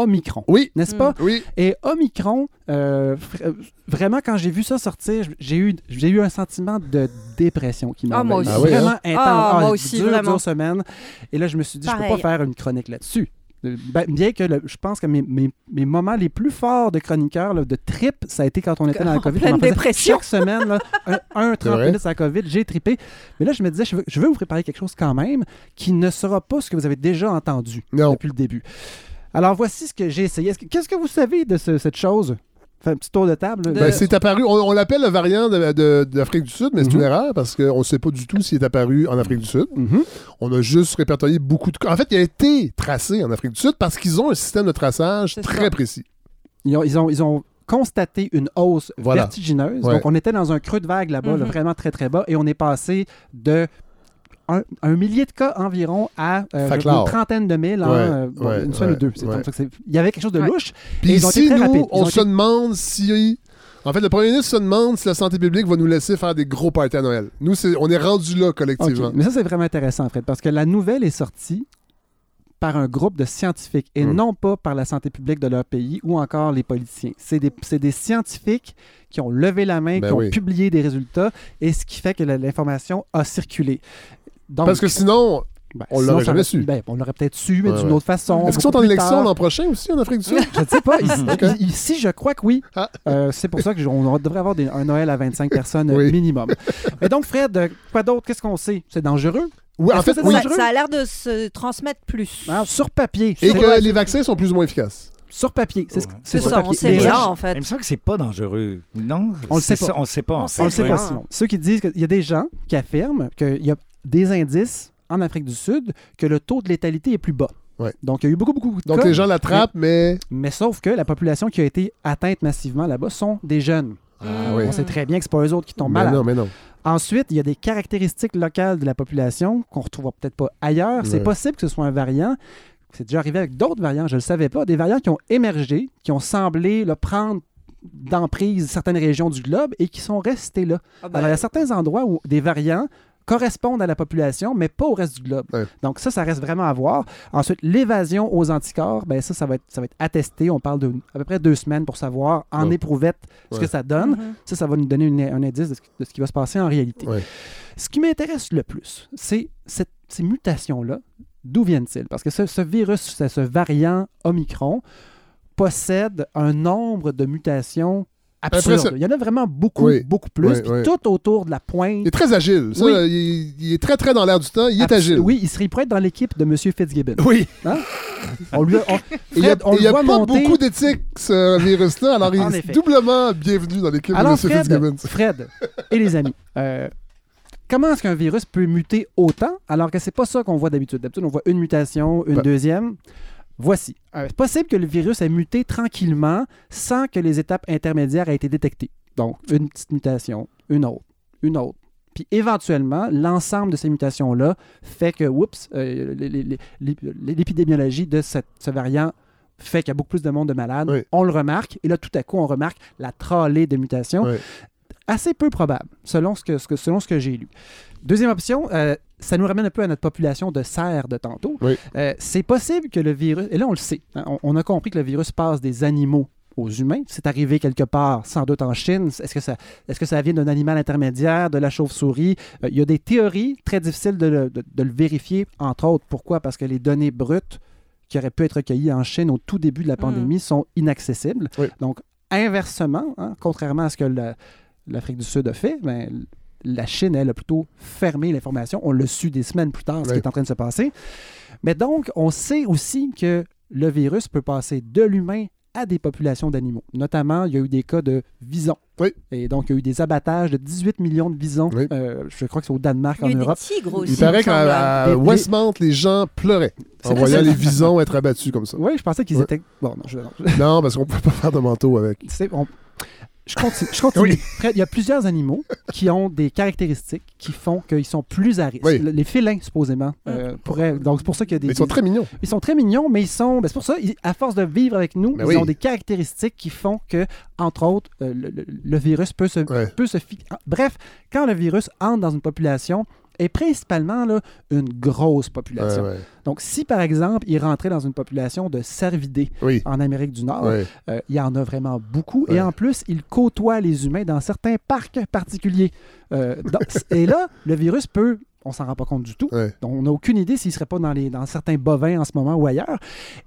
Omicron. Oui. N'est-ce pas? Oui. Et Omicron, euh, euh, vraiment, quand j'ai vu ça sortir, j'ai eu, j'ai eu un sentiment de dépression qui m'a Ah, moi aussi. Ah oui, Vraiment hein? intense. Ah, moi une aussi, dure, vraiment. dure semaine. Et là, je me suis dit, je Pareil. peux pas faire une chronique là-dessus. Euh, ben, bien que le- je pense que mes, mes- mes moments les plus forts de chroniqueur, là, de trip, ça a été quand on était dans la En COVID. en dépression. Chaque semaine, là, un, un 30 vrai. minutes à la COVID, j'ai trippé. Mais là, je me disais, je veux, je veux vous préparer quelque chose quand même qui ne sera pas ce que vous avez déjà entendu Non. depuis le début. Alors, voici ce que j'ai essayé. Est-ce que- Qu'est-ce que vous savez de ce- cette chose? Fait un petit tour de table. De- Ben, c'est apparu, on, on l'appelle le variant de- de- d'Afrique du Sud, mais c'est Mhm. une erreur parce qu'on ne sait pas du tout s'il est apparu en Afrique du Sud. Mhm. On a juste répertorié beaucoup de cas. En fait, il a été tracé en Afrique du Sud parce qu'ils ont un système de traçage très ça. précis. Ils ont, ils ont, ils ont constaté une hausse Voilà. vertigineuse. Ouais. Donc, on était dans un creux de vague là-bas, là, Mhm. vraiment très, très bas, et on est passé de un, un millier de cas environ à euh, une trentaine de mille en ouais, euh, bon, ouais, une semaine ouais, ou deux. Il y avait quelque chose de Ouais. louche. Puis Et ils ont été ici, très nous, rapides. Ils on ont se été- demande si. En fait, le premier ministre se demande si la santé publique va nous laisser faire des gros parties à Noël. Nous, c'est- on est rendu là collectivement. Mais ça, c'est vraiment intéressant, Fred, parce que la nouvelle est sortie par un groupe de scientifiques et Mm. non pas par la santé publique de leur pays ou encore les politiciens. C'est des, c'est des scientifiques qui ont levé la main, Ben qui ont publié des résultats et ce qui fait que l'information a circulé. Donc, Parce que sinon, ben, on l'aurait jamais su. ben, on l'aurait peut-être su, mais Ouais, d'une ouais. autre façon. est-ce qu'ils sont en élection l'an prochain aussi en Afrique du Sud? Je ne sais pas. Ici, je crois que oui. Ah. Euh, c'est pour ça qu'on devrait avoir des- un Noël à 25 personnes Oui. minimum. Et donc, Fred, euh, quoi d'autre? Qu'est-ce qu'on sait? C'est dangereux? Oui, en fait, c'est oui. ça, dangereux? ça a l'air de se transmettre plus. Hein, sur papier. Et sur, que les vaccins sont plus ou moins efficaces. sur papier. C'est ce- C'est sur ça, on papier. sait Les rien en fait. Il me semble que c'est pas dangereux. Non? On le sait pas. ça, On le sait pas. On en sait fait. On le sait Ouais. pas. Ceux qui disent qu'il y a des gens qui affirment qu'il y a des indices en Afrique du Sud que le taux de létalité est plus bas. Ouais. Donc, il y a eu beaucoup, beaucoup de Donc cas, les gens l'attrapent, mais. Mais sauf que la population qui a été atteinte massivement là-bas sont des jeunes. Ah oui. On sait très bien que c'est pas eux autres qui tombent Mais malades. non, mais non. Ensuite, il y a des caractéristiques locales de la population qu'on ne retrouvera peut-être pas ailleurs. C'est Ouais. possible que ce soit un variant. C'est déjà arrivé avec d'autres variants, je ne le savais pas. Des variants qui ont émergé, qui ont semblé là, prendre d'emprise certaines régions du globe et qui sont restés là. Ah ben, Alors, il y a certains endroits où des variants correspondent à la population, mais pas au reste du globe. Ouais. Donc ça, ça reste vraiment à voir. Ensuite, l'évasion aux anticorps, ben ça, ça va être, ça va être attesté. On parle de à peu près deux semaines pour savoir en Ouais. éprouvette ce Ouais. que ça donne. mhm. Ça, ça va nous donner une- un indice de ce, de ce qui va se passer en réalité. Ouais. Ce qui m'intéresse le plus, c'est cette- ces mutations-là. D'où viennent-ils? Parce que ce, ce virus, ce, ce variant Omicron, possède un nombre de mutations Impressionnant. Il y en a vraiment beaucoup, Oui. beaucoup plus. Oui, puis oui. tout autour de la pointe. Il est très agile. Ça, Oui. il, il est très, très dans l'air du temps. Il est agile. Oui, il serait pourrait être dans l'équipe de M. Fitzgibbon. Oui. On lui a- on- Et Il n'y a, Fred, pas monter. beaucoup d'éthique, ce virus-là. Alors, il est doublement bienvenu dans l'équipe de M. Fred, Fitzgibbon. Fred et les amis, euh, comment est-ce qu'un virus peut muter autant alors que c'est pas ça qu'on voit d'habitude? D'habitude, on voit une mutation, une Ben. deuxième. Voici. Euh, c'est possible que le virus ait muté tranquillement sans que les étapes intermédiaires aient été détectées. Donc, une petite mutation, une autre, une autre. Puis éventuellement, l'ensemble de ces mutations-là fait que, oups, euh, l'épidémiologie de cette- ce variant fait qu'il y a beaucoup plus de monde de malades. Oui. On le remarque. Et là, tout à coup, on remarque la trollée de mutations. Oui. Assez peu probable, selon ce que, ce que- selon ce que j'ai lu. Deuxième option, euh, ça nous ramène un peu à notre population de cerfs de tantôt. Oui. Euh, c'est possible que le virus, et là on le sait, hein, on, on a compris que le virus passe des animaux aux humains. C'est arrivé quelque part, sans doute en Chine. Est-ce que ça, est-ce que ça vient d'un animal intermédiaire, de la chauve-souris? Euh, il y a des théories très difficiles de le, de- de le vérifier, entre autres. Pourquoi? Parce que les données brutes qui auraient pu être recueillies en Chine au tout début de la pandémie sont inaccessibles. Oui. Donc, inversement, hein, contrairement à ce que la- l'Afrique du Sud a fait, ben, la Chine, elle, a plutôt fermé l'information. On l'a su des semaines plus tard, ce Oui. qui est en train de se passer. Mais donc, on sait aussi que le virus peut passer de l'humain à des populations d'animaux. Notamment, il y a eu des cas de visons. Oui. Et donc, il y a eu des abattages de 18 millions de visons. Oui. euh, je crois que c'est au Danemark, Il y en a eu des Europe. tigres aussi. Il paraît qu'à Westmount, les gens pleuraient en voyant les visons être abattus comme ça. Oui, je pensais qu'ils Ouais. étaient. Bon, non, je, non, je- Non, parce qu'on ne peut pas faire de manteau avec. c'est- on- Je continue. je continue. Oui. Il y a plusieurs animaux qui ont des caractéristiques qui font qu'ils sont plus à risque. Oui. Les félins, supposément, euh, pourraient. Donc, c'est pour ça qu'il y a des. Mais ils sont des- très mignons. Ils sont très mignons, mais ils sont. ben, c'est pour ça, ils- à force de vivre avec nous, Ben ils oui. ont des caractéristiques qui font que, entre autres, euh, le, le- le virus peut se, Ouais. peut se fi- ah, Bref, quand le virus entre dans une population, et principalement là, une grosse population. ouais. Donc, si par exemple, il rentrait dans une population de cervidés Oui. en Amérique du Nord, Ouais. euh, il y en a vraiment beaucoup. Et en plus, il côtoie les humains dans certains parcs particuliers. Euh, dans- et là, le virus peut, on s'en rend pas compte du tout. Ouais. Donc, on n'a aucune idée s'il serait pas dans, les, dans certains bovins en ce moment ou ailleurs.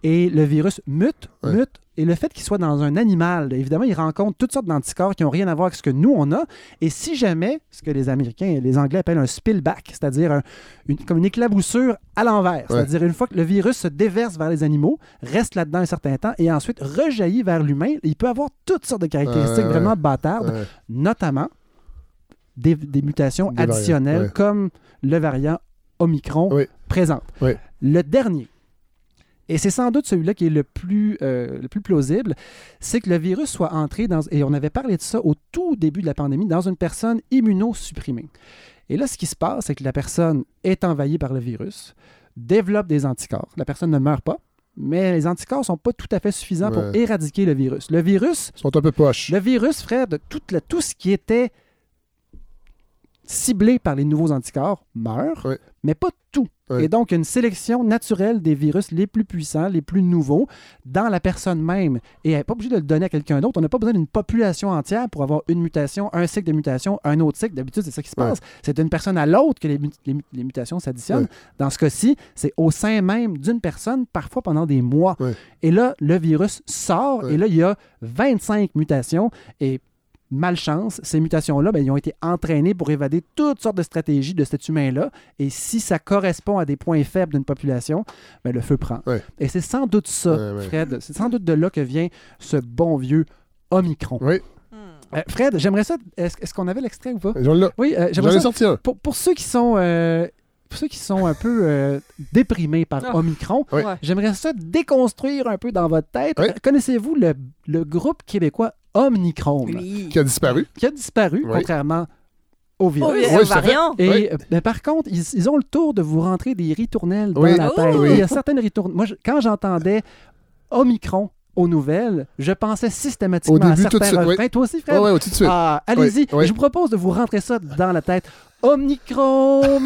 Et le virus mute, Ouais. mute. Et le fait qu'il soit dans un animal, évidemment, il rencontre toutes sortes d'anticorps qui n'ont rien à voir avec ce que nous, on a. Et si jamais, ce que les Américains et les Anglais appellent un spillback, c'est-à-dire un- une, comme une éclaboussure à l'envers, c'est-à-dire une fois que le virus se déverse vers les animaux, reste là-dedans un certain temps et ensuite rejaillit vers l'humain, il peut avoir toutes sortes de caractéristiques vraiment bâtardes, notamment des, des mutations Des variants, additionnelles ouais. comme le variant Omicron Oui. présente. Oui. Le dernier, et c'est sans doute celui-là qui est le plus, euh, le plus plausible, c'est que le virus soit entré dans, et on avait parlé de ça au tout début de la pandémie, dans une personne immunosupprimée. Et là, ce qui se passe, c'est que la personne est envahie par le virus, développe des anticorps. La personne ne meurt pas, mais les anticorps ne sont pas tout à fait suffisants pour éradiquer le virus. Le virus Ils sont un peu poches. le virus, Fred, tout, le- tout ce qui était ciblé par les nouveaux anticorps Ouais. mais pas tout. Et donc, une sélection naturelle des virus les plus puissants, les plus nouveaux, dans la personne même. Et elle n'est pas obligée de le donner à quelqu'un d'autre. On n'a pas besoin d'une population entière pour avoir une mutation, un cycle de mutation, un autre cycle. D'habitude, c'est ça qui se passe. C'est d'une personne à l'autre que les, les mut- les mutations s'additionnent. Dans ce cas-ci, c'est au sein même d'une personne, parfois pendant des mois. Et là, le virus sort, et là, il y a 25 mutations. Et malchance, ces mutations-là, ben, ils ont été entraînées pour évader toutes sortes de stratégies de cet humain-là. Et si ça correspond à des points faibles d'une population, ben, le feu prend. Ouais. Et c'est sans doute ça, Ouais, ouais. Fred. C'est sans doute de là que vient ce bon vieux Omicron. Oui, Euh, Fred, j'aimerais ça. Est-ce est-ce qu'on avait l'extrait ou pas? j'en ai, Oui, euh, j'en j'aimerais ai ça. sorti un. Pour, pour ceux qui sont. euh, pour ceux qui sont un peu euh, déprimés par Ah. Omicron, Oui. J'aimerais ça déconstruire un peu dans votre tête. Oui. Connaissez-vous le, le groupe québécois Omnicron Oui. Qui a disparu. qui a disparu, Oui. contrairement au virus. Oui, euh, fait. variant. Et Oui. euh, ben, par contre, ils, ils ont le tour de vous rentrer des ritournelles dans Oui. la Oh! tête. Oui. Il y a certaines ritournelles. Moi, je- quand j'entendais Omicron aux nouvelles, je pensais systématiquement Au début, à tout de certains suite, oui. refrains. Toi aussi, Fred? ouais, tout de suite. Ah, allez-y. Oui, oui. Je vous propose de vous rentrer ça dans la tête. Omnicron!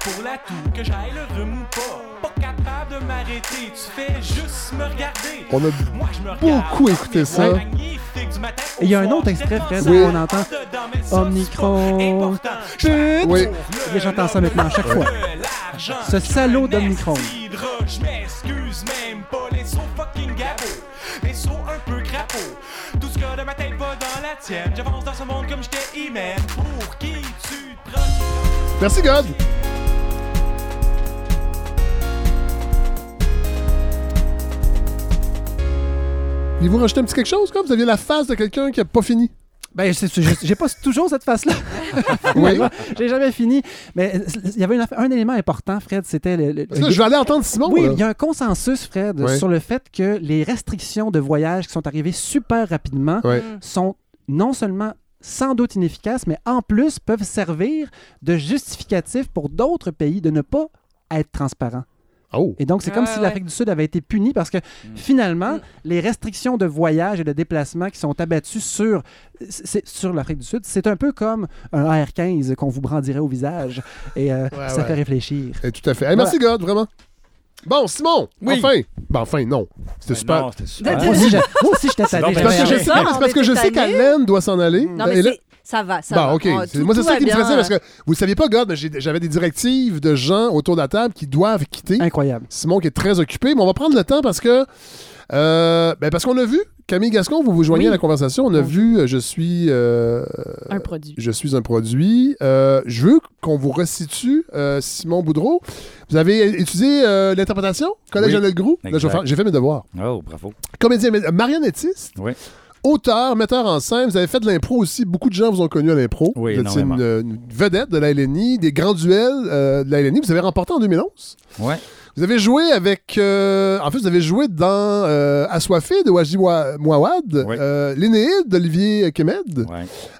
Pour la toux, que j'aille le rhume ou pas. Pas capable de m'arrêter, tu fais juste me regarder. On a Moi, je me regarde. beaucoup écouté ça. Et il y a un autre extrait, Fred, où on entend. Pute! Oui. J'entends ça maintenant à chaque fois. Ce salaud d'Omicron. Cidre, Je m'excuse même pas, les sauts fucking gabots, les sauts un peu crapauds. Tout ce que de ma tête va dans la tienne. J'avance dans ce monde comme j'étais He-Man. Pour qui tu te prends? Merci, God. Il vous rajouter un petit quelque chose, comme? Vous aviez la face de quelqu'un qui n'a pas fini? Ben, j'ai pas toujours cette face-là. Oui. J'ai jamais fini. Mais euh, il y avait une un élément important, Fred, c'était le, le- je vais aller entendre Simon. Oui, il y a un consensus, Fred, sur le fait que les restrictions de voyage qui sont arrivées super rapidement sont non seulement sans doute inefficaces, mais en plus peuvent servir de justificatif pour d'autres pays de ne pas être transparents. Oh. Et donc, c'est comme Ouais, si ouais. l'Afrique du Sud avait été punie parce que finalement, Mm. les restrictions de voyage et de déplacement qui sont abattues sur, sur l'Afrique du Sud, c'est un peu comme un AR-15 qu'on vous brandirait au visage. Et euh, Ouais, ça ouais. fait réfléchir. Eh, tout à fait. Merci, God, vraiment. Bon, Simon, Oui. enfin. Ben, enfin, non. C'était Ben super. non, c'était super. Moi aussi, j'étais ben parce que je sais, c'est on parce que je sais qu'Alain doit s'en aller. Non, mais ça va, ça Bon, va. OK. Tout- Moi, c'est ça qui me stressait parce que vous ne saviez pas, God, j'avais des directives de gens autour de la table qui doivent quitter. Incroyable. Simon qui est très occupé, mais on va prendre le temps parce que. euh, ben parce qu'on a vu, Camille Gascon, vous vous joignez Oui. à la conversation. On a Oui. vu euh, Je suis. euh, Un produit. je suis un produit. Euh, je veux qu'on vous resitue, euh, Simon Boudreau. Vous avez étudié euh, l'interprétation, Collège Oui. Faire- J'ai fait mes devoirs. Oh, bravo. Comédien, marionnettiste, Oui. Auteur, metteur en scène. Vous avez fait de l'impro aussi. Beaucoup de gens vous ont connu à l'impro. Oui, vous étiez une, une vedette de la LNI, des grands duels euh, de la LNI. Vous avez remporté en 2011. Ouais. Vous avez joué avec. euh, en fait, vous avez joué dans euh, Assoiffé de Waji Wa- Mouawad, Oui. euh, L'Énéide d'Olivier Kemed.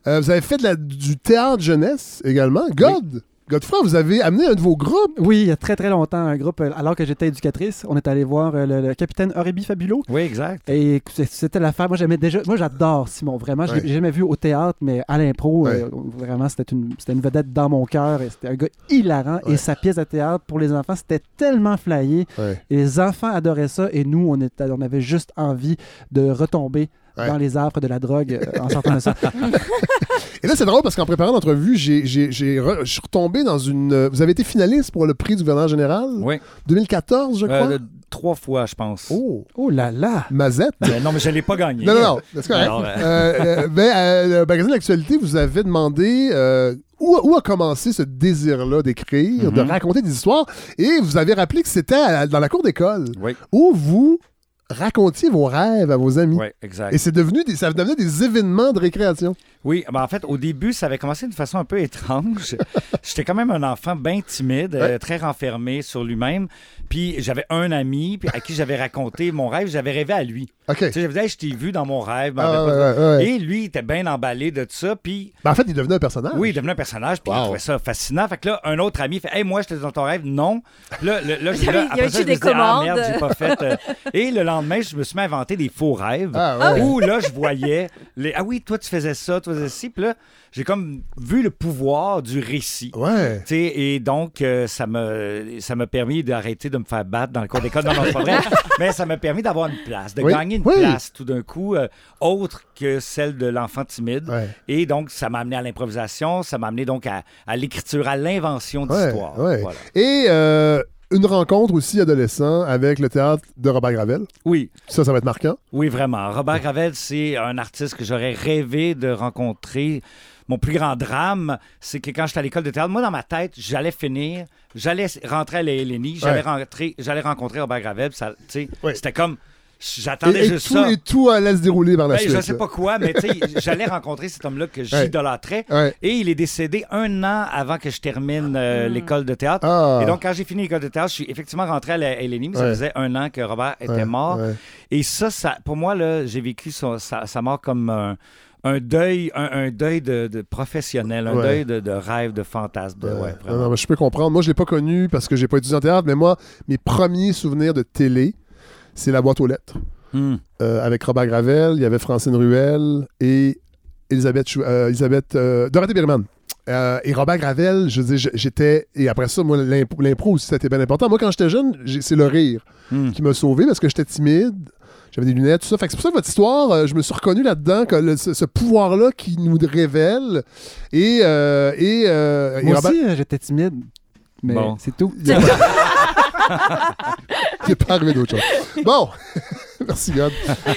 Euh, vous avez fait de la- du théâtre jeunesse également. God, Godefroy, vous avez amené un de vos groupes. Oui, il y a très très longtemps, un groupe, euh, alors que j'étais éducatrice, on est allé voir euh, le, le capitaine Aurébi Fabulo. Oui, exact. Et c'était l'affaire. Moi, j'aimais déjà. Moi, j'adore Simon. Vraiment, je l'ai Ouais. jamais vu au théâtre, mais à l'impro, Ouais. euh, vraiment, c'était une, c'était une vedette dans mon cœur. Et c'était un gars hilarant. Ouais. Et sa pièce de théâtre pour les enfants, c'était tellement flyé. Et les enfants adoraient ça. Et nous, on, était, on avait juste envie de retomber Ouais. dans les affres de la drogue euh, en sortant de ça. Et là, c'est drôle parce qu'en préparant l'entrevue, j'ai, j'ai, j'ai re- je suis retombé dans une. euh, Vous avez été finaliste pour le prix du gouverneur général? Oui. 2014, je crois? Euh, trois fois, je pense. Oh, Oh là là! Mazette. Euh, non, mais je ne l'ai pas gagné. Non, non, non, c'est correct. Alors, euh, Euh, euh, ben, euh, le magazine de l'actualité vous avez demandé euh, où, où a commencé ce désir-là d'écrire, de Mhm. raconter des histoires, et vous avez rappelé que c'était à- dans la cour d'école Oui, où vous racontiez vos rêves à vos amis. oui, exact. Et c'est devenu des, ça devenait des événements de récréation. Oui, ben en fait, au début, ça avait commencé d'une façon un peu étrange. J'étais quand même un enfant bien timide, euh, Ouais. très renfermé sur lui-même. Puis j'avais un ami à qui j'avais raconté mon rêve. J'avais rêvé à lui. OK. Tu sais, j'avais dit, Hey, je t'ai vu dans mon rêve. je Ah, rappelle ouais, pas. ouais, ouais. Et lui, il était bien emballé de ça. Puis Ben, en fait, il devenait un personnage. oui, il devenait un personnage. Puis Wow. il trouvait ça fascinant. Fait que là, un autre ami fait Hey, moi, j'étais dans ton rêve. Non. Là, le- là, Il y a là, il y a après eu ça, je me des suis dit, Ah, commandes. merde, j'ai pas fait. euh. Et le lendemain, je me suis mis à inventer des faux rêves. Ah, ouais. Où là, je voyais les. Ah oui, toi, tu faisais ça, toi, ci. Puis là, j'ai comme vu le pouvoir du récit. Ouais. Et donc, euh, ça m'a ça m'a permis d'arrêter de me faire battre dans le cours d'école. Non, non, c'est pas vrai. Mais ça m'a permis d'avoir une place, de Oui. gagner une Oui. place tout d'un coup, euh, autre que celle de l'enfant timide. Ouais. Et donc, ça m'a amené à l'improvisation, ça m'a amené donc à, à l'écriture, à l'invention Ouais, d'histoires. ouais. Voilà. Et euh, une rencontre aussi adolescent avec le théâtre de Robert Gravel. Oui, Ça, ça va être marquant. oui, vraiment. Robert Gravel, c'est un artiste que j'aurais rêvé de rencontrer. Mon plus grand drame, c'est que quand j'étais à l'école de théâtre, moi, dans ma tête, j'allais finir, j'allais rentrer à la LNI, j'allais Ouais. rentrer, j'allais rencontrer Robert Gravel. ça, Ouais. C'était comme, j'attendais et juste tout, ça. et tout allait se dérouler par la Ben, suite. je sais pas quoi, mais tu sais, j'allais rencontrer cet homme-là que j'idolâtrais. Ouais. Et il est décédé un an avant que je termine euh, l'école de théâtre. Ah. Et donc, quand j'ai fini l'école de théâtre, je suis effectivement rentré à la LNI, mais ça faisait un an que Robert était Ouais, mort. ouais. Et ça, ça, pour moi, là, j'ai vécu son- sa, sa mort comme un, un deuil, un, un deuil de, de professionnel, un Ouais. deuil de, de rêve, de fantasme. De, Ouais. ouais, Non, vraiment. non, mais je peux comprendre. Moi, je l'ai pas connu parce que j'ai pas étudié en théâtre, mais moi, mes premiers souvenirs de télé, c'est la boîte aux lettres. Hmm. Euh, avec Robert Gravel, il y avait Francine Ruel et Elisabeth, Chou- euh, Elisabeth euh, Dorothée Berman. Euh, et Robert Gravel, je dire, j'étais. Et après ça, moi, l'impro aussi, c'était bien important. Moi, quand j'étais jeune, c'est le rire Hmm. qui m'a sauvé parce que j'étais timide. J'avais des lunettes, tout ça. Fait que c'est pour ça que votre histoire, euh, je me suis reconnu là-dedans, que le- ce, ce pouvoir-là qui nous révèle. Et, euh, et, euh, et Moi Robert- aussi, euh, j'étais timide. Mais Bon. c'est tout. Il n'est pas... Arrivé d'autre chose. Bon, merci God.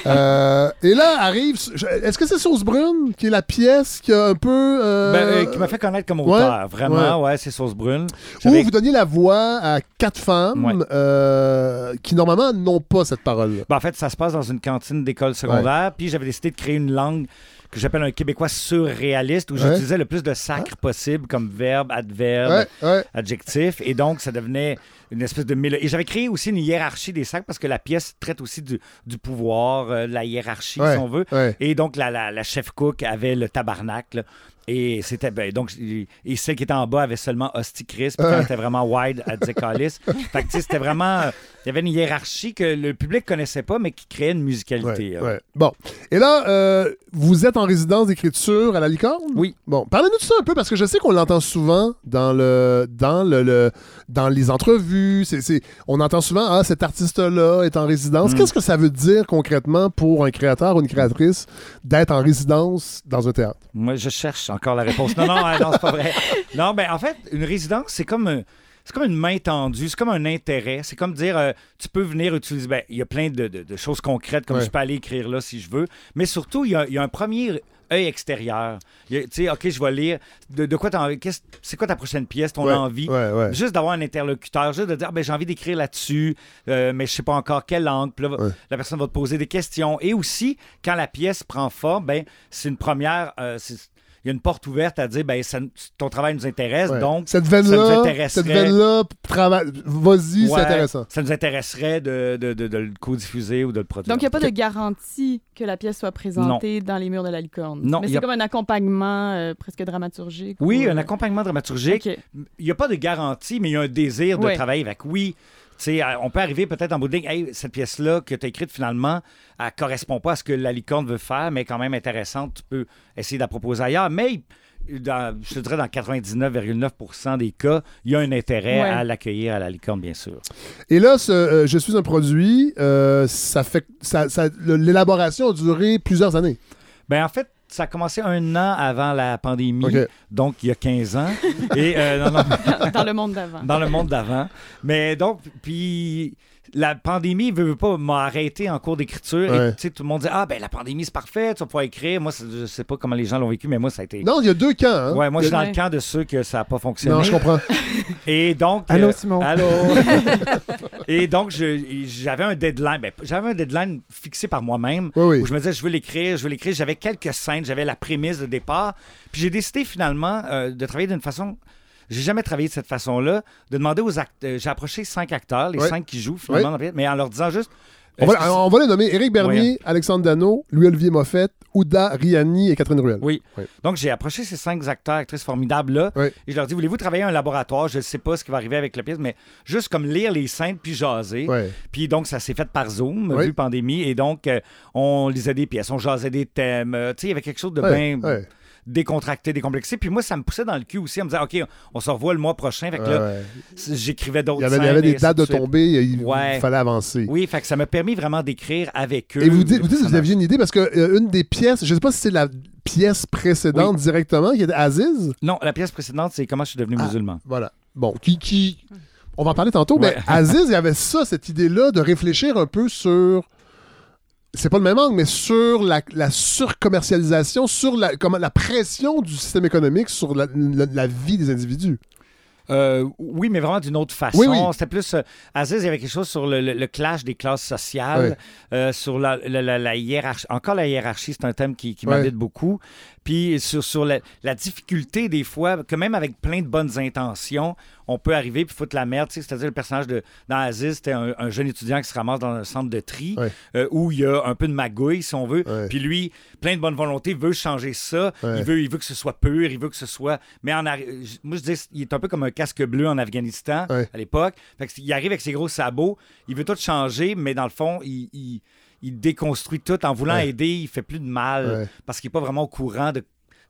Euh, et là arrive, est-ce que c'est Sauce Brune qui est la pièce qui a un peu... euh, Ben, euh, qui m'a fait connaître comme ouais, auteur. Vraiment, ouais, c'est Sauce Brune. Où vous donniez la voix à quatre femmes Ouais. qui normalement n'ont pas cette parole-là. Ben, en fait, ça se passe dans une cantine d'école secondaire. Puis j'avais décidé de créer une langue que j'appelle un québécois surréaliste où Ouais. j'utilisais le plus de sacres possible comme verbe, adverbe, Ouais, ouais. adjectif. Et donc, ça devenait une espèce de. Et j'avais créé aussi une hiérarchie des sacres parce que la pièce traite aussi du, du pouvoir, euh, de la hiérarchie, Ouais, si on veut. ouais. Et donc, la, la, la chef cook avait le tabarnak. Et c'était ben, donc et celle qui était en bas avait seulement Hostie Chris, puis quand elle était vraiment wide, elle disait Calice. Fait que tu sais, c'était vraiment il y avait une hiérarchie que le public connaissait pas mais qui créait une musicalité. Ouais, euh. ouais. Bon. Et là, euh, vous êtes en résidence d'écriture à la licorne? Oui. Bon, parlez-nous de ça un peu, parce que je sais qu'on l'entend souvent dans le dans le, le- dans les entrevues. On entend souvent Ah, cet artiste-là est en résidence. Mm. Qu'est-ce que ça veut dire concrètement pour un créateur ou une créatrice d'être en résidence dans un théâtre? Moi, je cherche encore la réponse. Non, non, hein, non, c'est pas vrai. Non, ben en fait, une résidence, c'est comme un- c'est comme une main tendue, c'est comme un intérêt. C'est comme dire, euh, tu peux venir utiliser. Ben, il y a plein de, de- de choses concrètes, comme Ouais. je peux aller écrire là si je veux. Mais surtout, il y a, il y a un premier œil extérieur. Tu sais, OK, je vais lire. De, de quoi C'est quoi ta prochaine pièce, ton Ouais, envie? ouais, ouais. Juste d'avoir un interlocuteur, juste de dire, ben, j'ai envie d'écrire là-dessus, euh, mais je sais pas encore quelle angle. Puis là, la personne va te poser des questions. Et aussi, quand la pièce prend forme, ben, c'est une première. euh, il y a une porte ouverte à dire ben, ça- ton travail nous intéresse, Ouais. donc cette ça nous veine-là, intéresserait. cette veine-là, vas-y, c'est intéressant. Ça nous intéresserait de, de, de- de le co-diffuser ou de le produire. Donc, il n'y a pas de garantie que la pièce soit présentée dans les murs de la licorne? Non, Mais c'est a- comme un accompagnement euh, presque dramaturgique. Oui, ou, un euh, accompagnement dramaturgique. Il n'y a pas de garantie, mais il y a un désir de Ouais. travailler avec. Oui, on peut arriver peut-être en bout de ligne, Hey, cette pièce-là que tu as écrite finalement, elle correspond pas à ce que la licorne veut faire, mais quand même intéressante. Tu peux essayer de la proposer ailleurs. Mais dans, je te dirais dans 99,9% des cas, il y a un intérêt Ouais. à l'accueillir à la licorne, bien sûr. Et là, ce, euh, je suis un produit, euh, ça fait, ça, ça- le- l'élaboration a duré plusieurs années. Ben en fait, ça a commencé un an avant la pandémie, donc il y a 15 ans. Et euh, non, non, dans le monde d'avant. dans le monde d'avant. Mais donc, puis la pandémie veut, veut pas m'a arrêté en cours d'écriture. Ouais. Et tu sais, tout le monde dit Ah, ben la pandémie, c'est parfait, tu vas pouvoir écrire. Moi, je sais pas comment les gens l'ont vécu, mais moi, ça a été. Non, il y a deux camps. Hein? Ouais, moi, je suis dans le camp de ceux que ça n'a pas fonctionné. Non, je comprends. Et donc. Allô, euh, Simon. Allô. Et donc, j'avais un deadline. Ben, j'avais un deadline fixé par moi-même Oui, oui. où je me disais, je veux l'écrire, je veux l'écrire. J'avais quelques scènes, j'avais la prémisse de départ. Puis j'ai décidé finalement euh, de travailler d'une façon. J'ai jamais travaillé de cette façon-là, de demander aux acteurs. J'ai approché cinq acteurs, les Ouais. cinq qui jouent finalement, pièce, mais en leur disant juste. On va, on les nommer Éric Bernier, Alexandre Dano, Louis-Olivier Moffett, Ouda Riani et Catherine Ruel. Oui. Oui. Donc, j'ai approché ces cinq acteurs, actrices formidables-là. Oui. Et je leur dis Voulez-vous travailler à un laboratoire? Je ne sais pas ce qui va arriver avec la pièce, mais juste comme lire les scènes puis jaser. Ouais. Puis donc, ça s'est fait par Zoom, Oui. vu pandémie. Et donc, euh, on lisait des pièces, on jasait des thèmes. Euh, tu sais, il y avait quelque chose de Ouais, bien ouais. Décontracté, décomplexé. Puis moi, ça me poussait dans le cul aussi. On me disait OK, on se revoit le mois prochain. Fait que là, ouais. j'écrivais d'autres Il y avait, des dates de tombée, il Ouais. fallait avancer. Oui, fait que ça m'a permis vraiment d'écrire avec eux. Et vous dites, vous, dites vous aviez une idée parce que euh, une des pièces, je ne sais pas si c'est la pièce précédente directement, qui était Aziz? Non, la pièce précédente, c'est Comment je suis devenu Ah. musulman. Voilà. Bon, qui. qui... On va en parler tantôt, Ouais. mais Aziz, il y avait ça, cette idée-là, de réfléchir un peu sur. C'est pas le même angle, mais sur la, surcommercialisation, sur la, pression du système économique sur la vie des individus. Euh, oui, mais vraiment d'une autre façon. Oui, oui. C'était plus. euh, Aziz, il y avait quelque chose sur le, le- le clash des classes sociales, euh, sur la, la- la- la hiérarchie. Encore la hiérarchie, c'est un thème qui, qui m'habite beaucoup. Puis sur, sur la, difficulté, des fois, que même avec plein de bonnes intentions, on peut arriver puis foutre la merde. C'est-à-dire, le personnage de, dans Aziz, c'était un, un jeune étudiant qui se ramasse dans un centre de tri où il y a un peu de magouille, si on veut. Puis lui, plein de bonne volonté, veut changer ça. Il, veut, il veut que ce soit pur, il veut que ce soit. Mais en moi, je dis, il est un peu comme un casque bleu en Afghanistan Ouais. à l'époque. Fait il arrive avec ses gros sabots, il veut tout changer, mais dans le fond, il, il- il déconstruit tout en voulant Ouais. aider. Il fait plus de mal Ouais. parce qu'il n'est pas vraiment au courant de,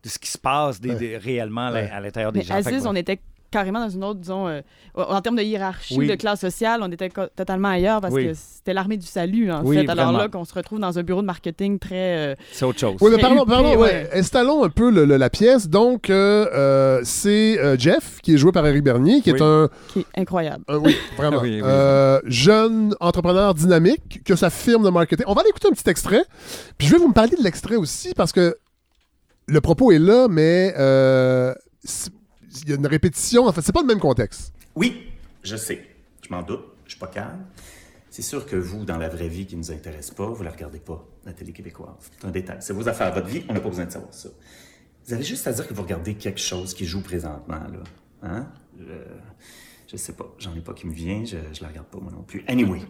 de ce qui se passe des- Ouais. des- réellement à la- Ouais. à l'intérieur des Mais gens. Aziz, on était carrément dans une autre, disons, euh, en termes de hiérarchie, Oui. de classe sociale, on était totalement ailleurs parce Oui. que c'était l'armée du salut, en Oui, fait. Alors vraiment. là, qu'on se retrouve dans un bureau de marketing très... euh, C'est autre chose. Oui, mais Très parlons, huppé, parlons, ouais. ouais. Installons un peu le- le- la pièce. Donc, euh, euh, c'est euh, Jeff, qui est joué par Eric Bernier, qui est un, qui est incroyable. un- oui, vraiment, Oui, oui. euh, jeune entrepreneur dynamique, que sa firme de marketing. On va aller écouter un petit extrait. Puis je vais vous me parler de l'extrait aussi, parce que le propos est là, mais euh, y a une répétition. En fait, c'est pas le même contexte. Oui, je sais. Je m'en doute. Je suis pas calme. C'est sûr que vous, dans la vraie vie qui nous intéresse pas, vous la regardez pas, la télé québécoise. C'est un détail. C'est vos affaires, votre vie, on n'a pas besoin de savoir ça. Vous avez juste à dire que vous regardez quelque chose qui joue présentement, là. Hein? Je, je sais pas. J'en ai pas qui me vient. Je, je la regarde pas, moi non plus. Anyway.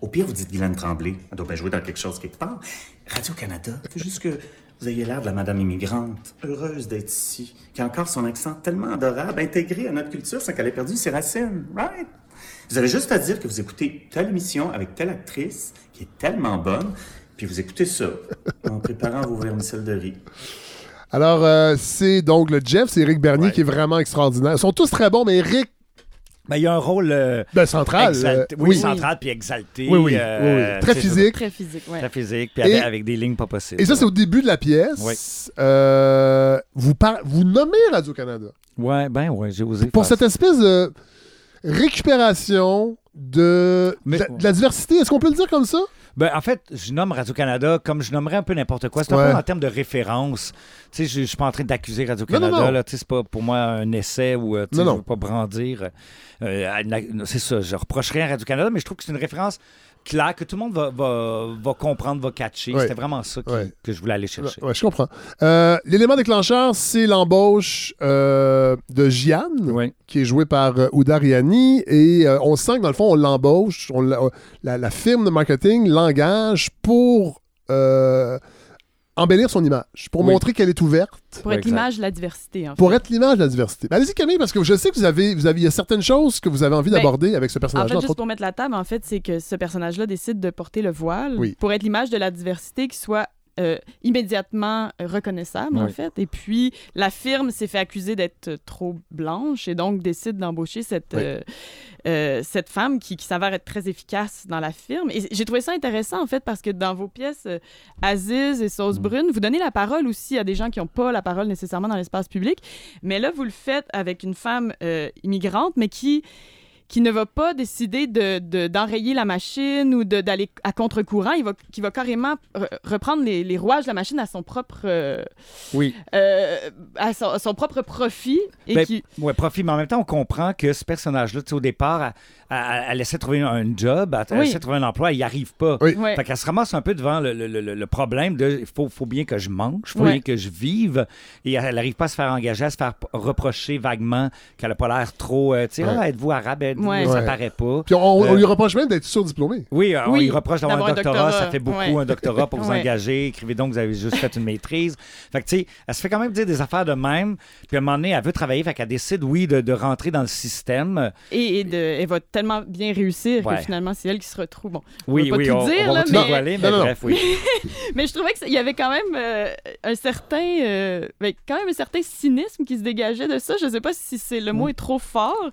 Au pire, vous dites Guylaine Tremblay. Elle doit bien jouer dans quelque chose quelque part. Radio-Canada. Faut juste que vous ayez l'air de la madame immigrante, heureuse d'être ici, qui a encore son accent tellement adorable, intégré à notre culture sans qu'elle ait perdu ses racines. Right? Vous avez juste à dire que vous écoutez telle émission avec telle actrice qui est tellement bonne, puis vous écoutez ça en préparant vos vermicelles de riz. Alors, euh, c'est donc le Jeff, c'est Eric Bernier Ouais. qui est vraiment extraordinaire. Ils sont tous très bons, mais Eric, Ben, il y a un rôle euh, ben, central. exalté- euh, oui, oui. central puis exalté. Oui, oui, euh, oui, oui. Très physique. Très physique, ouais. Très physique, puis avec, avec des lignes pas possibles. Et ça, c'est au début de la pièce. Oui. Euh, vous, par- vous nommez Radio-Canada Ouais, ben ouais, j'ai osé. pour cette espèce de récupération de, Mais- de, la, de la diversité. Est-ce qu'on peut le dire comme ça? Ben, en fait, je nomme Radio-Canada comme je nommerais un peu n'importe quoi. C'est un Ouais. peu en termes de référence. Tu sais, je je suis pas en train d'accuser Radio-Canada. Tu sais, C'est pas pour moi un essai ou euh, tu sais, je veux pas brandir. euh, c'est ça, je reprocherais à Radio-Canada, mais je trouve que c'est une référence claire que tout le monde va, va, va comprendre, va catcher. C'était vraiment ça qui- que je voulais aller chercher. Ouais, je comprends. Euh, L'élément déclencheur, c'est l'embauche euh, de Gianne, Oui. qui est jouée par euh, Ouda Riani. Et euh, on sent que dans le fond, on l'embauche. on l'a- la, firme de marketing l'engage pour embellir son image, pour Oui. montrer qu'elle est ouverte. Pour être l'image de la diversité, en fait. Pour être l'image de la diversité. Ben, Allez-y Camille, parce que je sais que vous avez, vous avez, il y a certaines choses que vous avez envie Ben, d'aborder avec ce En personnage-là. fait, entre juste autres. pour mettre la table, en fait, c'est que ce personnage-là décide de porter le voile Oui. pour être l'image de la diversité qui soit euh, immédiatement reconnaissable, en fait. Et puis, la firme s'est fait accuser d'être trop blanche et donc décide d'embaucher cette, Oui. euh, euh, cette femme qui, qui s'avère être très efficace dans la firme. Et j'ai trouvé ça intéressant, en fait, parce que dans vos pièces, Aziz et Sauce Mm. Brune, vous donnez la parole aussi à des gens qui n'ont pas la parole nécessairement dans l'espace public. Mais là, vous le faites avec une femme immigrante, mais qui qui ne va pas décider de- de- d'enrayer la machine ou de- d'aller à contre-courant, il va, qui va carrément re- reprendre les, les rouages de la machine à son propre, euh, Oui. euh, à, son, à son propre profit. Et Ben, qui... ouais, profit, mais en même temps, on comprend que ce personnage-là, au départ, elle, elle- essaie de trouver un job, elle, elle Oui. essaie de trouver un emploi, elle n'y arrive pas. Oui. Fait qu'elle se ramasse un peu devant le, le- le- le problème de il faut, faut bien que je mange, il faut bien que je vive. Et elle n'arrive pas à se faire engager, à se faire reprocher vaguement qu'elle n'a pas l'air trop. euh, tu sais, Ouais. Ah, êtes-vous arabe? Êtes-vous-. Ça paraît pas. Puis on, on Euh, lui reproche même d'être surdiplômé. Oui, euh, on lui reproche d'avoir un d'avoir un doctorat, doctorat, ça fait beaucoup un doctorat pour vous engager. Écrivez donc, vous avez juste fait une maîtrise. Fait que, tu sais, elle se fait quand même dire des affaires de même. Puis à un moment donné, elle veut travailler, fait qu'elle décide, oui, de, de rentrer dans le système. Et, et de, elle va tellement bien réussir Ouais. que finalement, c'est elle qui se retrouve. Bon, Oui, pas oui, tout on, dire, on va là, pas tout mais- mais Non, non, bref, oui. mais je trouvais qu'il y avait quand même euh, un certain, euh, ben, quand même un certain cynisme qui se dégageait de ça. Je sais pas si c'est le mot est trop fort,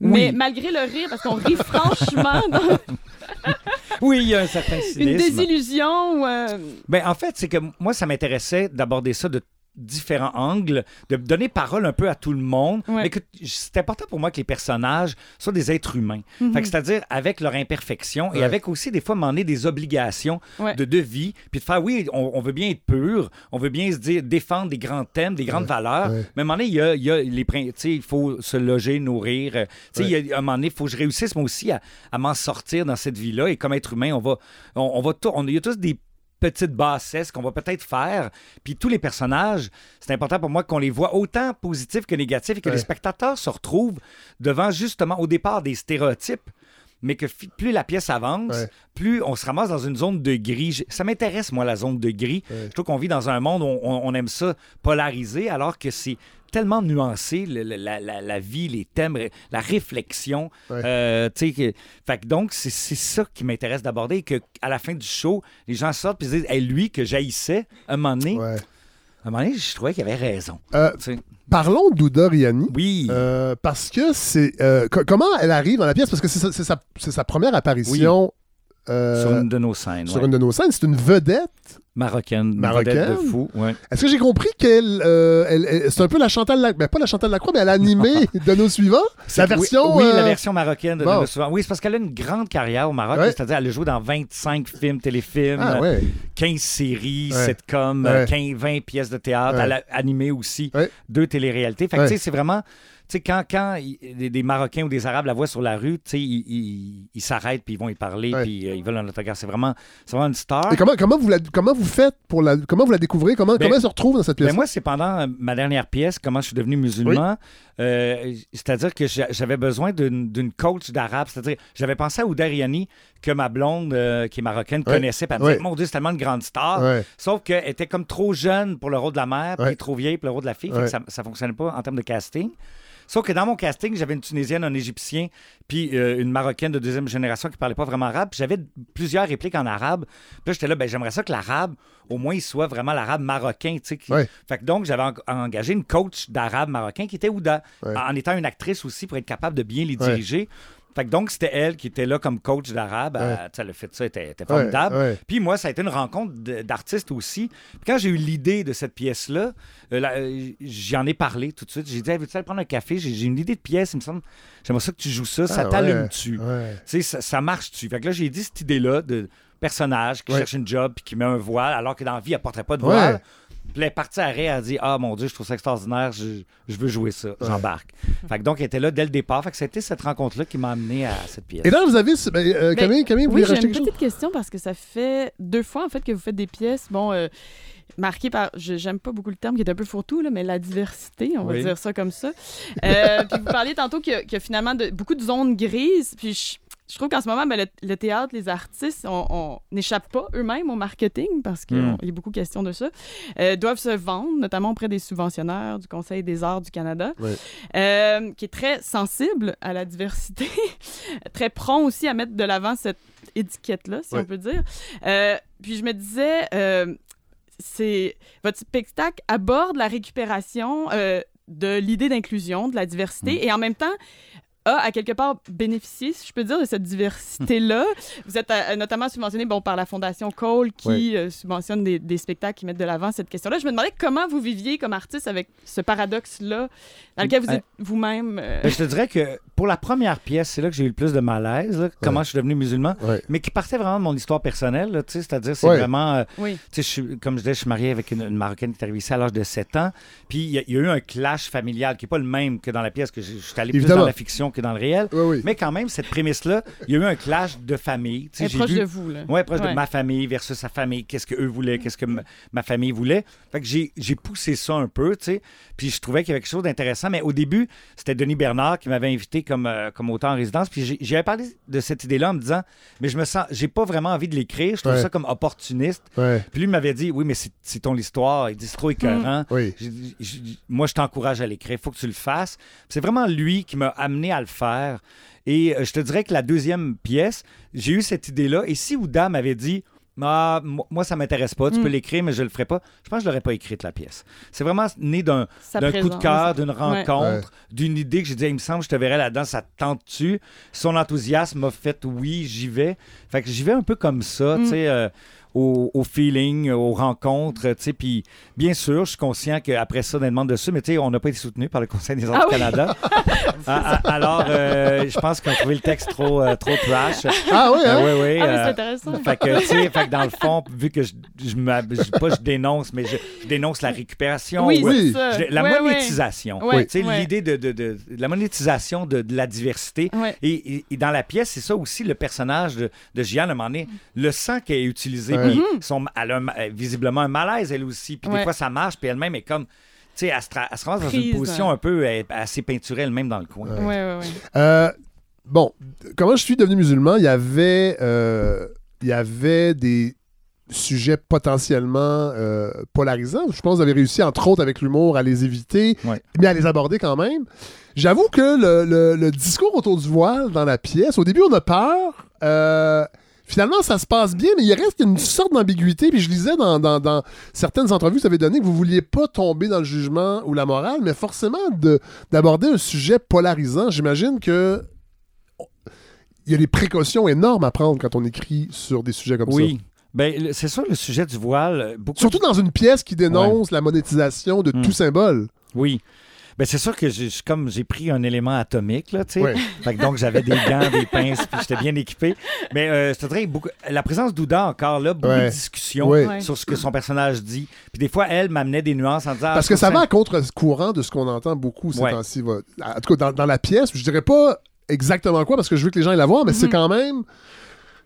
mais Oui. malgré le rire, parce qu'on rit franchement dans Oui, il y a un certain une cynisme. désillusion. ou, euh, Ben, en fait, c'est que moi, ça m'intéressait d'aborder ça de différents angles, de donner parole un peu à tout le monde, Ouais. mais que c'est important pour moi que les personnages soient des êtres humains. Mhm. C'est-à-dire avec leur imperfection et Ouais. avec aussi des fois m'emmener des obligations Ouais. de, de vie, puis de faire oui, on, on veut bien être pur, on veut bien se dire défendre des grands thèmes, des grandes valeurs, Ouais. mais à un moment donné, il y a, il y a les il faut se loger, nourrir, euh, tu sais, il y a- à un moment donné, il faut que je réussisse moi aussi à, à m'en sortir dans cette vie-là et comme être humain, on va on, on va tout- on il y a tous des petites bassesses qu'on va peut-être faire. Puis tous les personnages, c'est important pour moi qu'on les voit autant positifs que négatifs et que Ouais. les spectateurs se retrouvent devant justement au départ des stéréotypes. Mais que plus la pièce avance, Ouais. plus on se ramasse dans une zone de gris. Ça m'intéresse, moi, la zone de gris. Ouais. Je trouve qu'on vit dans un monde où on, on aime ça polarisé, alors que c'est tellement nuancé, le- la, la- la vie, les thèmes, la réflexion. Ouais. Euh, que- fait que donc, c'est ça qui m'intéresse d'aborder et que à la fin du show, les gens sortent et se disent Hey, lui que j'haïssais, un moment donné. À un moment donné, je trouvais qu'il avait raison. Euh, parlons d'Ouda Riani. Oui. Euh, parce que c'est. euh, co- comment elle arrive dans la pièce? Parce que c'est sa, sa première apparition euh, sur une de nos scènes. sur ouais. une de nos scènes. C'est une vedette. Marocaine. une Marocaine. vedette de fou. Ouais. Est-ce que j'ai compris qu'elle. euh, elle- elle- c'est un peu la Chantal Lacroix. Ben, pas la Chantal Lacroix, mais elle a animé de nos suivants. La Oui, version. Oui, euh, la version marocaine de bon. Nana Souvent. Oui, c'est parce qu'elle a une grande carrière au Maroc. Ouais. C'est-à-dire, elle a joué dans 25 films, téléfilms, Ah, ouais. 15 séries, Ouais. sitcoms, Ouais. 15, 20 pièces de théâtre. Elle a animé aussi deux téléréalités. Fait que, tu sais, c'est vraiment. Tu sais, quand, quand il- des, Marocains ou des Arabes la voient sur la rue, tu sais, ils s'arrêtent puis ils vont y parler puis euh, ils veulent un autographe. C'est vraiment, vraiment une star. Et comment, comment, vous la, comment vous faites pour la. Comment vous la découvrez? Comment, Ben, comment elle se retrouve dans cette pièce? Ben moi, c'est pendant euh, ma dernière pièce, comment je suis devenu musulman. Euh, c'est-à-dire que j'a- j'avais besoin d'une coach d'arabe. C'est-à-dire, j'avais pensé à Ouda Riani, que ma blonde, euh, qui est marocaine, connaissait. Puis elle me disait, mon Dieu, c'est tellement une grande star. Sauf qu'elle était comme trop jeune pour le rôle de la mère, puis trop vieille pour le rôle de la fille. Fait Ouais. que ça, ça fonctionnait pas en termes de casting. Sauf que dans mon casting, j'avais une Tunisienne, un Égyptien, puis euh, une Marocaine de deuxième génération qui parlait pas vraiment arabe. J'avais plusieurs répliques en arabe. Puis j'étais là, ben, j'aimerais ça que l'arabe, au moins, il soit vraiment l'arabe marocain. tu sais, qui- Ouais. Fait que donc, j'avais en- engagé une coach d'arabe marocain qui était Ouda, Ouais. en étant une actrice aussi pour être capable de bien les Ouais. Fait que donc, c'était elle qui était là comme coach d'arabe. Ouais. A fait ça, elle était, était formidable. Ouais, ouais. Puis moi, ça a été une rencontre de- d'artistes aussi. Puis quand j'ai eu l'idée de cette pièce-là, euh, euh, j'en ai parlé tout de suite. J'ai dit, hey, veux-tu aller prendre un café? J'ai une idée de pièce, il me semble. J'aimerais ça que tu joues ça. ça Ah, t'allume-tu? ça, ça marche-tu? Fait que là, j'ai dit cette idée-là de personnage qui cherche une job puis qui met un voile alors que dans la vie, elle porterait pas de voile. Puis elle est partie à elle a dit Ah mon Dieu, je trouve ça extraordinaire, je, je veux jouer ça, j'embarque. Fait que donc, elle était là dès le départ. Fait que c'était cette rencontre-là qui m'a amené à cette pièce. Et là, vous avez. ben, euh, Mais- Camille, Camille, vous oui, voulez j'ai rajouter une quelque chose? petite question parce que ça fait deux fois en fait que vous faites des pièces, bon, euh, marquées par, je- j'aime pas beaucoup le terme qui est un peu fourre-tout, là, mais la diversité, on va dire ça comme ça. Euh, puis vous parliez tantôt qu'il y a- qu'il y, a finalement de- beaucoup de zones grises, puis je, je trouve qu'en ce moment, ben, le, le théâtre, les artistes, on n'échappe pas eux-mêmes au marketing parce qu'il Mm. y a beaucoup question de ça, euh, doivent se vendre, notamment auprès des subventionnaires du Conseil des arts du Canada, Oui. euh, qui est très sensible à la diversité, très prompt aussi à mettre de l'avant cette étiquette-là, si Oui. on peut dire. Euh, puis je me disais, euh, c'est votre spectacle aborde la récupération de l'idée d'inclusion, de la diversité, Mm. et en même temps a à quelque part bénéficié, si je peux dire, de cette diversité-là. Vous êtes euh, notamment subventionné bon, par la Fondation Cole qui Oui. euh, subventionne des, des spectacles qui mettent de l'avant cette question-là. Je me demandais comment vous viviez comme artiste avec ce paradoxe-là dans lequel vous Euh, êtes vous-même. euh, Ben, je te dirais que pour la première pièce, c'est là que j'ai eu le plus de malaise, là, comment je suis devenu musulman, Ouais. mais qui partait vraiment de mon histoire personnelle, là, tu sais, c'est-à-dire c'est Ouais. vraiment, euh, Oui. tu sais, je suis- comme je disais, je suis marié avec une, une Marocaine qui est arrivée ici à l'âge de 7 ans, puis il y, a- il y a eu un clash familial qui n'est pas le même que dans la pièce, que je, suis allé plus dans la fiction que dans le réel, Oui, oui. mais quand même, cette prémisse-là, il y a eu un clash de famille. j'ai proche vu- de vous, là. Ouais, proche Ouais. de ma famille versus sa famille. Qu'est-ce qu'eux voulaient, qu'est-ce que ma, ma famille voulait. Fait que j'ai, j'ai poussé ça un peu, tu sais. Puis je trouvais qu'il y avait quelque chose d'intéressant. Mais au début, c'était Denis Bernard qui m'avait invité comme, euh, comme auteur en résidence. Puis j'ai, j'avais parlé de cette idée-là en me disant, mais je me sens, j'ai pas vraiment envie de l'écrire. Je trouve Ouais. ça comme opportuniste. Ouais. Puis lui m'avait dit, oui, mais c'est, c'est ton histoire. Il dit, c'est trop écœurant. Oui. J'ai dit, j'ai dit, moi, je t'encourage à l'écrire. Il faut que tu le fasses. Puis C'est vraiment lui qui m'a amené à le faire. Et euh, je te dirais que la deuxième pièce, j'ai eu cette idée-là. Et si Ouda m'avait dit, ah, mo- moi, ça m'intéresse pas, tu Mm. peux l'écrire, mais je le ferai pas, je pense que je l'aurais pas écrite, la pièce. C'est vraiment né d'un, coup de cœur, d'une Ouais. rencontre, d'une idée que j'ai dit, il me semble, je te verrais là-dedans, ça te tente-tu? Son enthousiasme m'a fait, oui, j'y vais. Fait que j'y vais un peu comme ça, Mm. tu sais, euh, au, au feeling, aux rencontres, tu sais. Puis, bien sûr, je suis conscient qu'après ça, on demande dessus, mais tu sais, on n'a pas été soutenu par le Conseil des arts Ah du oui. Canada. Ah, ah, alors, euh, je pense qu'on a trouvé le texte trop, euh, trop trash. Ah oui, hein? oui, oui. Ah, mais euh, c'est intéressant. fait que, tu sais, fait que dans le fond, vu que je, je, je- pas je dénonce, mais je, je dénonce la récupération. Oui, ou, euh, c'est ça. je- la Ouais, monétisation. Ouais, Tu sais, ouais. l'idée de, de- de- de la monétisation de, de la diversité. Et, et- et dans la pièce, c'est ça aussi, le personnage de, de Gianne, à un moment donné, le sang qu'elle a utilisé. Ouais. Son- elle a un euh, visiblement un malaise, elle aussi. Puis Ouais. des fois, ça marche, puis elle-même est comme. Tu sais, elle, se tra- elle se rend dans une position un peu euh, assez peinturée elle-même dans le coin. Euh, bon, comment je suis devenu musulman, il y avait, euh, il y avait des sujets potentiellement euh, polarisants. Je pense que vous avez réussi, entre autres avec l'humour, à les éviter, Ouais. mais à les aborder quand même. J'avoue que le, le- le discours autour du voile dans la pièce, au début, on a peur. euh, Finalement, ça se passe bien, mais il reste une sorte d'ambiguïté. Puis je lisais dans, dans- dans certaines entrevues que vous avez données que vous vouliez pas tomber dans le jugement ou la morale, mais forcément de- d'aborder un sujet polarisant. J'imagine que il y a des précautions énormes à prendre quand on écrit sur des sujets comme ça. Oui. Ben, c'est sûr, le sujet du voile, beaucoup Surtout dans une pièce qui dénonce la monétisation de Mm. tout symbole. Oui. Ben c'est sûr que j'ai comme j'ai pris un élément atomique là, tu sais. Ouais. Fait que donc j'avais des gants, des pinces, puis j'étais bien équipé. Mais euh, je te dirais beaucoup la présence d'Ouda encore là, beaucoup Ouais. de discussions Ouais. Sur ce que son personnage dit. Puis des fois elle m'amenait des nuances en disant ah, Parce je que ça va à contre-courant de ce qu'on entend beaucoup ces Ouais. temps-ci. va- En tout cas, dans, dans la pièce, je dirais pas exactement quoi parce que je veux que les gens aillent la voir, mais c'est Mhm. quand même.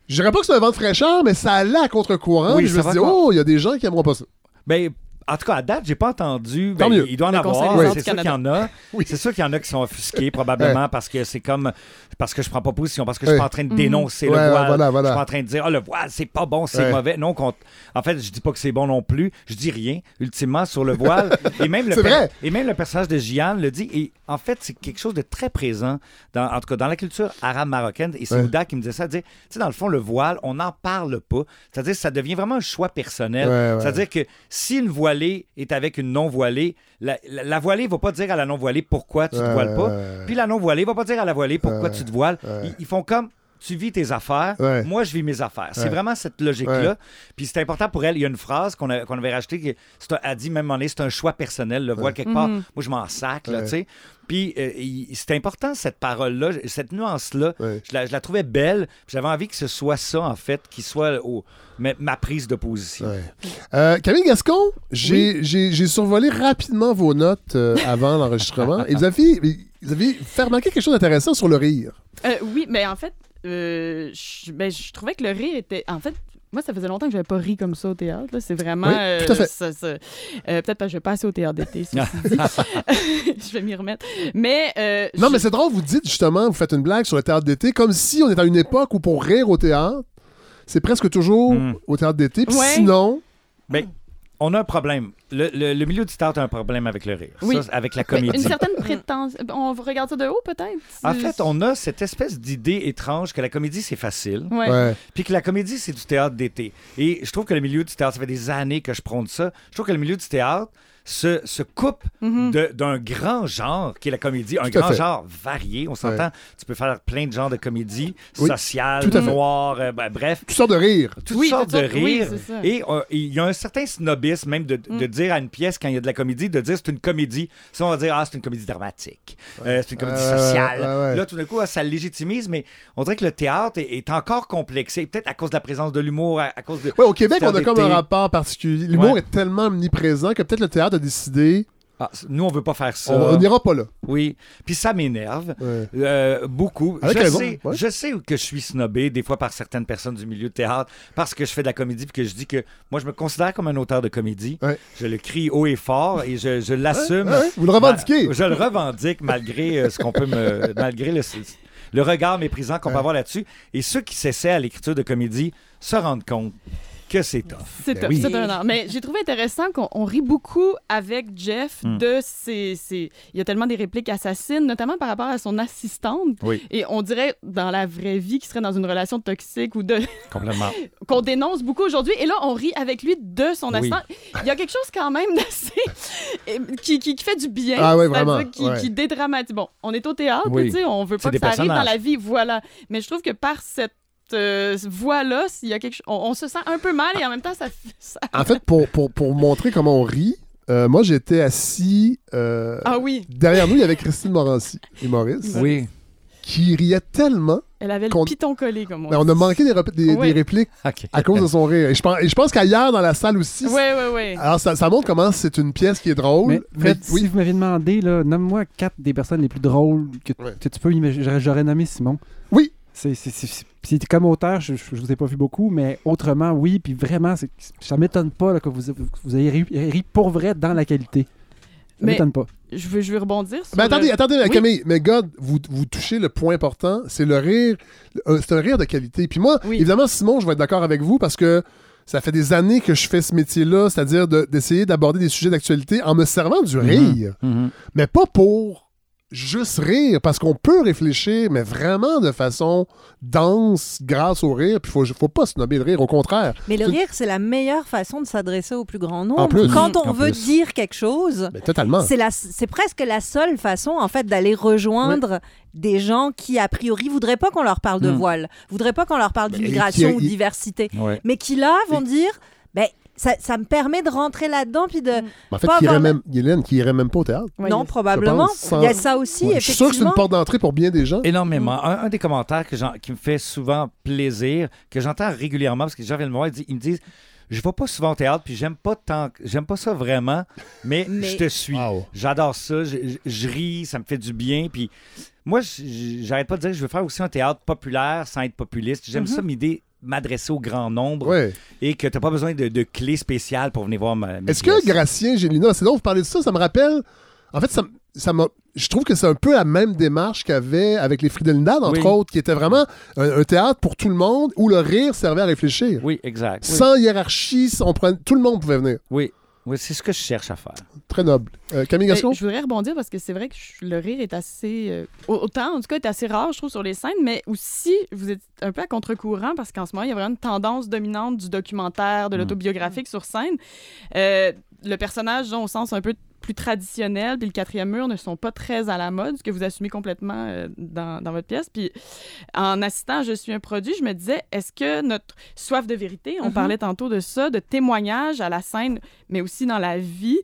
Je dirais pas que c'est un vent de fraîcheur, mais ça allait à contre-courant. Oui, je me suis dit, oh, il y a des gens qui aimeront pas ça. Ben, en tout cas, à date, j'ai pas entendu. Tant Ben, mieux. il doit en Le avoir. C'est sûr qu'il y en a. Oui. C'est sûr qu'il y en a qui sont offusqués, probablement, parce que c'est comme. Parce que je prends pas position, parce que je suis Ouais. pas en train de dénoncer Ouais, le ouais, voile. voilà, voilà. Je suis pas en train de dire, ah, le voile, c'est pas bon, c'est Ouais. mauvais. Non, qu'on- en fait, je dis pas que c'est bon non plus. Je dis rien, ultimement, sur le voile. et, même le C'est per- vrai. et même le personnage de Gian le dit. Et en fait, c'est quelque chose de très présent, dans, en tout cas, dans la culture arabe marocaine. Et c'est Ouais. Ouda qui me disait ça. Tu sais, dans le fond, le voile, on n'en parle pas. C'est-à-dire, ça devient vraiment un choix personnel. Ouais, ouais. C'est-à-dire que si une voilée est avec une non-voilée, la, la, la voilée va pas dire à la non-voilée pourquoi tu te Ouais, voiles pas. Puis la non-voilée va pas dire à la voilée pourquoi tu te voiles. ils font comme tu vis tes affaires, Ouais. moi, je vis mes affaires. C'est Ouais. vraiment cette logique-là. Puis c'est important pour elle. Il y a une phrase qu'on qu'on avait rajoutée qui un- elle dit même en c'est un choix personnel. Le voile quelque part, Mhm. moi, je m'en sac, là, Ouais. tu sais. Puis euh, c'est important, cette parole-là, cette nuance-là. Ouais. Je, la, je la trouvais belle. J'avais envie que ce soit ça, en fait, qui soit au- ma, ma prise de position. Ouais. Euh, Camille Gascon, j'ai survolé rapidement vos notes euh, avant l'enregistrement et vous avez, vous avez fait remarquer quelque chose d'intéressant sur le rire. Euh, oui, mais en fait, euh, je, ben, je trouvais que le rire était. En fait, moi, ça faisait longtemps que j'avais pas ri comme ça au théâtre. là. C'est vraiment. Oui, tout à fait. ça- ça- euh, Peut-être parce que je vais pas assez au théâtre d'été, ceci dit. je vais m'y remettre. Mais. euh, Non, je- mais c'est drôle, vous dites justement, vous faites une blague sur le théâtre d'été, comme si on était à une époque où pour rire au théâtre, c'est presque toujours Mm. au théâtre d'été. Puis Ouais. sinon, Ben, on a un problème. Le, le- le milieu du théâtre a un problème avec le rire. Oui. Ça, avec la mais comédie. une certaine prétention. On regarde ça de haut, peut-être? En fait, on a cette espèce d'idée étrange que la comédie, c'est facile. Ouais. ouais. Puis que la comédie, c'est du théâtre d'été. Et je trouve que le milieu du théâtre, ça fait des années que je prône ça. Je trouve que le milieu du théâtre se, se coupe Mhm. d'un grand genre qui est la comédie, un grand fait. genre varié. On s'entend, tu peux faire plein de genres de comédie, Oui, sociale, noire, euh, ben, bref, toutes sortes de rire. toutes Oui, sortes de oui, ça. et euh, il y a un certain snobisme même de, Mm. de dire à une pièce, quand il y a de la comédie, de dire c'est une comédie. Si on va dire, ah, c'est une comédie dramatique, Euh, c'est une comédie sociale. ouais, ouais. Là, tout d'un coup, ça le légitimise, mais on dirait que le théâtre est, est encore complexé, peut-être à cause de la présence de l'humour, à, à cause de... Ouais, au Québec, on a comme un rapport particulier. L'humour Ouais. est tellement omniprésent que peut-être le théâtre a décidé, Ah, nous, on veut pas faire ça. on n'ira pas là. Oui. Puis ça m'énerve Ouais. euh, beaucoup. Avec je, sais, ouais. je sais que je suis snobé des fois par certaines personnes du milieu de théâtre parce que je fais de la comédie puis que je dis que moi, je me considère comme un auteur de comédie. Ouais. Je le crie haut et fort et je, je l'assume. Vous le revendiquez. Je le revendique malgré euh, ce qu'on peut me. malgré le, le regard méprisant qu'on peut avoir là-dessus. Et ceux qui s'essaient à l'écriture de comédie se rendent compte que c'est tough. C'est Ben oui. c'est un art. Mais j'ai trouvé intéressant qu'on on rit beaucoup avec Jeff Hmm. de ses, ses- Il y a tellement des répliques assassines, notamment par rapport à son assistante. Oui. Et on dirait, dans la vraie vie, qu'il serait dans une relation toxique ou de Complètement. qu'on dénonce beaucoup aujourd'hui. Et là, on rit avec lui de son Oui. assistant. Il y a quelque chose quand même d'assez... qui, qui, qui fait du bien. Ah c'est-à-dire vraiment, Qui, ouais. qui dédramatise. Bon, on est au théâtre, Oui. tu sais, on veut pas que ça arrive dans la vie, voilà. Mais je trouve que par cette euh, voix-là, s'il y a quelque chose... On, on se sent un peu mal et en même temps, ça... ça- En fait, pour, pour, pour montrer comment on rit, euh, moi, j'étais assis euh, Ah oui, derrière nous, il y avait Christine Morancy et Maurice, Oui. qui riait tellement. elle avait le piton collé, comme on Mais on a manqué des, répliques à cause de son rire. Et je pense, pense qu'ailleurs dans la salle aussi. Ouais, ouais, ouais. Alors, ça, ça montre comment c'est une pièce qui est drôle. Mais, Fred, oui. si vous m'aviez demandé, là, nomme-moi quatre des personnes les plus drôles que, tu peux imaginer. J'aurais nommé Simon. Oui. C'est, comme auteur, je, je, je vous ai pas vu beaucoup, mais autrement, oui. Puis vraiment, c'est, ça m'étonne pas là, que vous, vous ayez ri, ri pour vrai dans la qualité. Ça m'étonne pas. Je veux, je veux rebondir sur Mais attendez, le- attendez, Oui? Camille, mais God, vous, vous touchez le point important, c'est le rire. euh, c'est un rire de qualité. Puis moi, Oui. évidemment, Simon, je vais être d'accord avec vous parce que ça fait des années que je fais ce métier-là, c'est-à-dire de- d'essayer d'aborder des sujets d'actualité en me servant du rire. Mhm. Mais pas pour juste rire, parce qu'on peut réfléchir, mais vraiment de façon dense grâce au rire. Puis il faut, faut pas snobber le rire, au contraire. Mais le rire, c'est la meilleure façon de s'adresser au plus grand nombre. En plus. Quand on En veut plus. dire quelque chose, Mais totalement. c'est la- c'est presque la seule façon, en fait, d'aller rejoindre des gens qui, a priori, voudraient pas qu'on leur parle de Mm. voile, voudraient pas qu'on leur parle Ben, d'immigration et ou diversité, Ouais. mais qui, là, vont dire, ben, ça, ça me permet de rentrer là-dedans, puis de... En fait, pas qui irait même, Hélène, qui irait même pas au théâtre. Non, yes. probablement. je pense, sans- Il y a ça aussi, Ouais, je suis sûr que c'est une effectivement. porte d'entrée pour bien des gens. Énormément. Un, un des commentaires que qui me fait souvent plaisir, que j'entends régulièrement, parce que les gens viennent me voir, ils, me disent Je vais pas souvent au théâtre, puis j'aime pas tant, j'aime pas ça vraiment, mais, Mais- je te suis. Wow. J'adore ça, je, je- je ris, ça me fait du bien. Puis moi, j'arrête pas de dire que je veux faire aussi un théâtre populaire sans être populiste. J'aime ça m'idée m'adresser au grand nombre Ouais. et que tu n'as pas besoin de, de clés spéciales pour venir voir ma. Est-ce que. Gracien, Gélina, c'est donc vous parlez de ça, ça me rappelle. En fait, ça, m- ça m'a. Je trouve que c'est un peu la même démarche qu'avait avec les Friedelindad, entre Oui. autres, qui était vraiment un, un théâtre pour tout le monde où le rire servait à réfléchir. Oui, exact. Oui, Sans hiérarchie, on prenait- tout le monde pouvait venir. oui. Oui, c'est ce que je cherche à faire. Très noble. Euh, Camille Gascon? je voudrais rebondir parce que c'est vrai que je- le rire est assez. euh, au- autant, en tout cas, est assez rare, je trouve, sur les scènes, mais aussi, vous êtes un peu à contre-courant parce qu'en ce moment, il y a vraiment une tendance dominante du documentaire, de Mm. l'autobiographique sur scène. Euh, le personnage, genre, au sens un peu plus traditionnels, puis le quatrième mur ne sont pas très à la mode, ce que vous assumez complètement euh, dans, dans votre pièce. Puis en assistant à Je suis un produit, je me disais, est-ce que notre soif de vérité, on Mhm. parlait tantôt de ça, de témoignage à la scène, mais aussi dans la vie,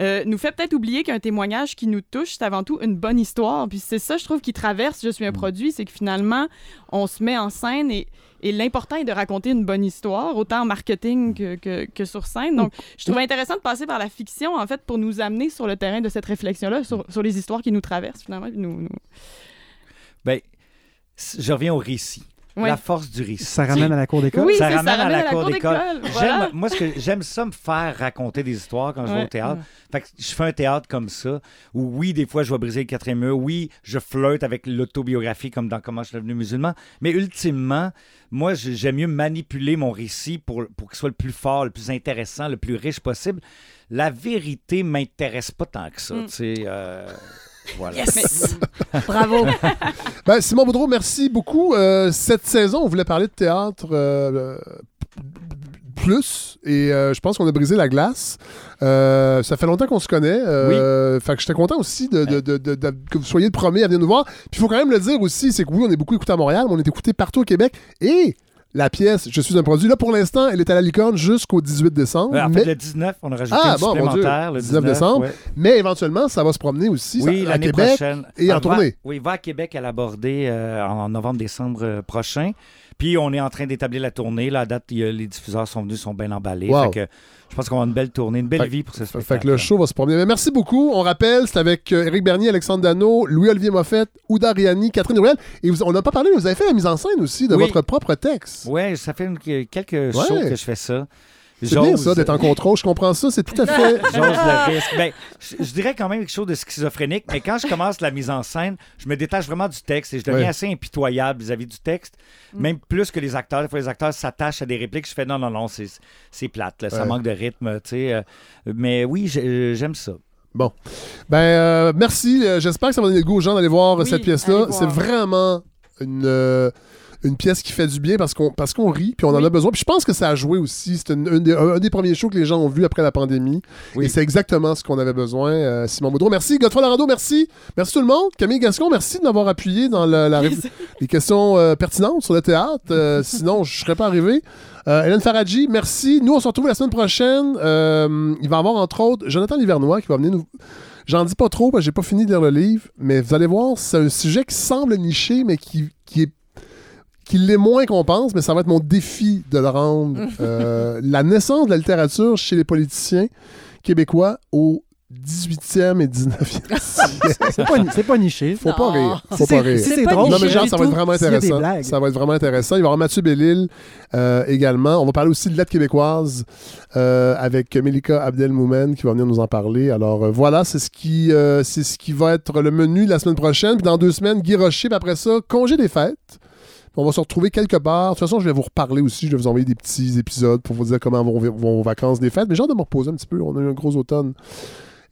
euh, nous fait peut-être oublier qu'un témoignage qui nous touche, c'est avant tout une bonne histoire. Puis c'est ça, je trouve, qui traverse Je suis un produit, c'est que finalement, on se met en scène et, et l'important est de raconter une bonne histoire, autant en marketing que, que, sur scène. Donc, je trouvais intéressant de passer par la fiction, en fait, pour nous amener sur le terrain de cette réflexion-là, sur, sur les histoires qui nous traversent, finalement. Nous. Ben, je reviens au récit. La force du récit. Ça ramène à la cour d'école? Oui, ça ramène, ça, à la cour d'école. voilà. Moi, ce que j'aime ça me faire raconter des histoires quand je vais au théâtre. Fait que je fais un théâtre comme ça, où oui, des fois, je vais briser le quatrième mur. Oui, je flirte avec l'autobiographie comme dans Comment je suis devenu musulman. Mais ultimement, moi, j'ai- j'aime mieux manipuler mon récit pour, pour qu'il soit le plus fort, le plus intéressant, le plus riche possible. La vérité m'intéresse pas tant que ça. Mm. tu sais, euh, voilà. Yes! Bravo! Ben, Simon Boudreau, merci beaucoup. Euh, cette saison, on voulait parler de théâtre euh, plus et euh, je pense qu'on a brisé la glace. Euh, ça fait longtemps qu'on se connaît. Euh, Fait que j'étais content aussi de, de- de- de- de- que vous soyez le premier à venir nous voir. Puis il faut quand même le dire aussi, c'est que oui, on est beaucoup écouté à Montréal, mais on est écouté partout au Québec. Et la pièce Je suis un produit, là pour l'instant, elle est à la licorne jusqu'au 18 décembre. Ouais, en mais... fait, le 19, on a rajouté Ah, une bon, supplémentaire. Le 19 décembre. ouais. Mais éventuellement, ça va se promener aussi Oui, ça, à Québec prochaine. et en va- tournée. Oui, va à Québec à l'aborder euh, en novembre-décembre euh, prochain. Puis on est en train d'établir la tournée. La date, y a- les diffuseurs sont venus, sont bien emballés. Wow. Fait que je pense qu'on va avoir une belle tournée, une belle Fait- vie pour ce spectacle. Fait que le show va se promener. Mais merci beaucoup. On rappelle, c'est avec euh, Éric Bernier, Alexandre Dano, Louis-Olivier Moffett, Ouda Riani, Catherine Noël. Et vous- on n'a pas parlé, mais vous avez fait la mise en scène aussi de Oui. votre propre texte. Oui, ça fait une- quelques Ouais. shows que je fais ça. C'est bien ça, d'être en contrôle. Je comprends ça. C'est tout à fait. J'ose le risque. Ben, je, je dirais quand même quelque chose de schizophrénique, mais quand je commence la mise en scène, je me détache vraiment du texte et je deviens Ouais. assez impitoyable vis-à-vis du texte, même plus que les acteurs. Des fois, les acteurs s'attachent à des répliques. Je fais non, non, non, c'est c'est plate, là, ça Ouais. manque de rythme, tu sais. euh, mais oui, j'ai- j'aime ça. Bon. Ben, euh, merci. Euh, J'espère que ça va donner le goût aux gens d'aller voir euh, Oui, cette pièce-là. C'est vraiment une. euh, une pièce qui fait du bien parce qu'on parce qu'on rit puis on en Oui. a besoin. Puis je pense que ça a joué aussi. C'est un, un des premiers shows que les gens ont vu après la pandémie. Oui. et c'est exactement ce qu'on avait besoin Euh, Simon Boudreau. Merci. Godefroy Larando merci. Merci tout le monde. Camille Gascon merci de m'avoir appuyé dans la, les questions euh, pertinentes sur le théâtre. Euh, sinon je serais pas arrivé. Euh, Hélène Faradji merci. Nous on se retrouve la semaine prochaine. Euh, il va y avoir entre autres Jonathan Livernois qui va venir nous J'en dis pas trop parce que j'ai pas fini de lire le livre, mais vous allez voir, c'est un sujet qui semble niché, mais qui, qui est qui l'est moins qu'on pense, mais ça va être mon défi de le rendre. Euh, la naissance de la littérature chez les politiciens québécois au 18e et 19e siècle. C'est pas, c'est pas niché. Faut pas rire. Faut pas c'est- rire. C'est drôle, Non, mais niché genre, ça va être vraiment intéressant. Ça va être vraiment intéressant. Il va y avoir Mathieu Bellil euh, également. On va parler aussi de lettres québécoises euh, avec Melika Abdelmoumen qui va venir nous en parler. Alors euh, voilà, c'est ce qui euh, c'est ce qui va être le menu de la semaine prochaine. Puis dans deux semaines, Guy Rocher. Puis après ça, congé des fêtes. On va se retrouver quelque part. De toute façon, je vais vous reparler aussi. Je vais vous envoyer des petits épisodes pour vous dire comment vont vont vos vacances des fêtes. Mais j'ai hâte de me reposer un petit peu. On a eu un gros automne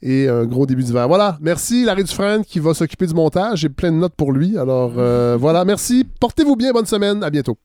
et un gros début d'hiver. Voilà. Merci, Larry Dufresne, qui va s'occuper du montage. J'ai plein de notes pour lui. Alors, euh, voilà. Merci. Portez-vous bien. Bonne semaine. À bientôt.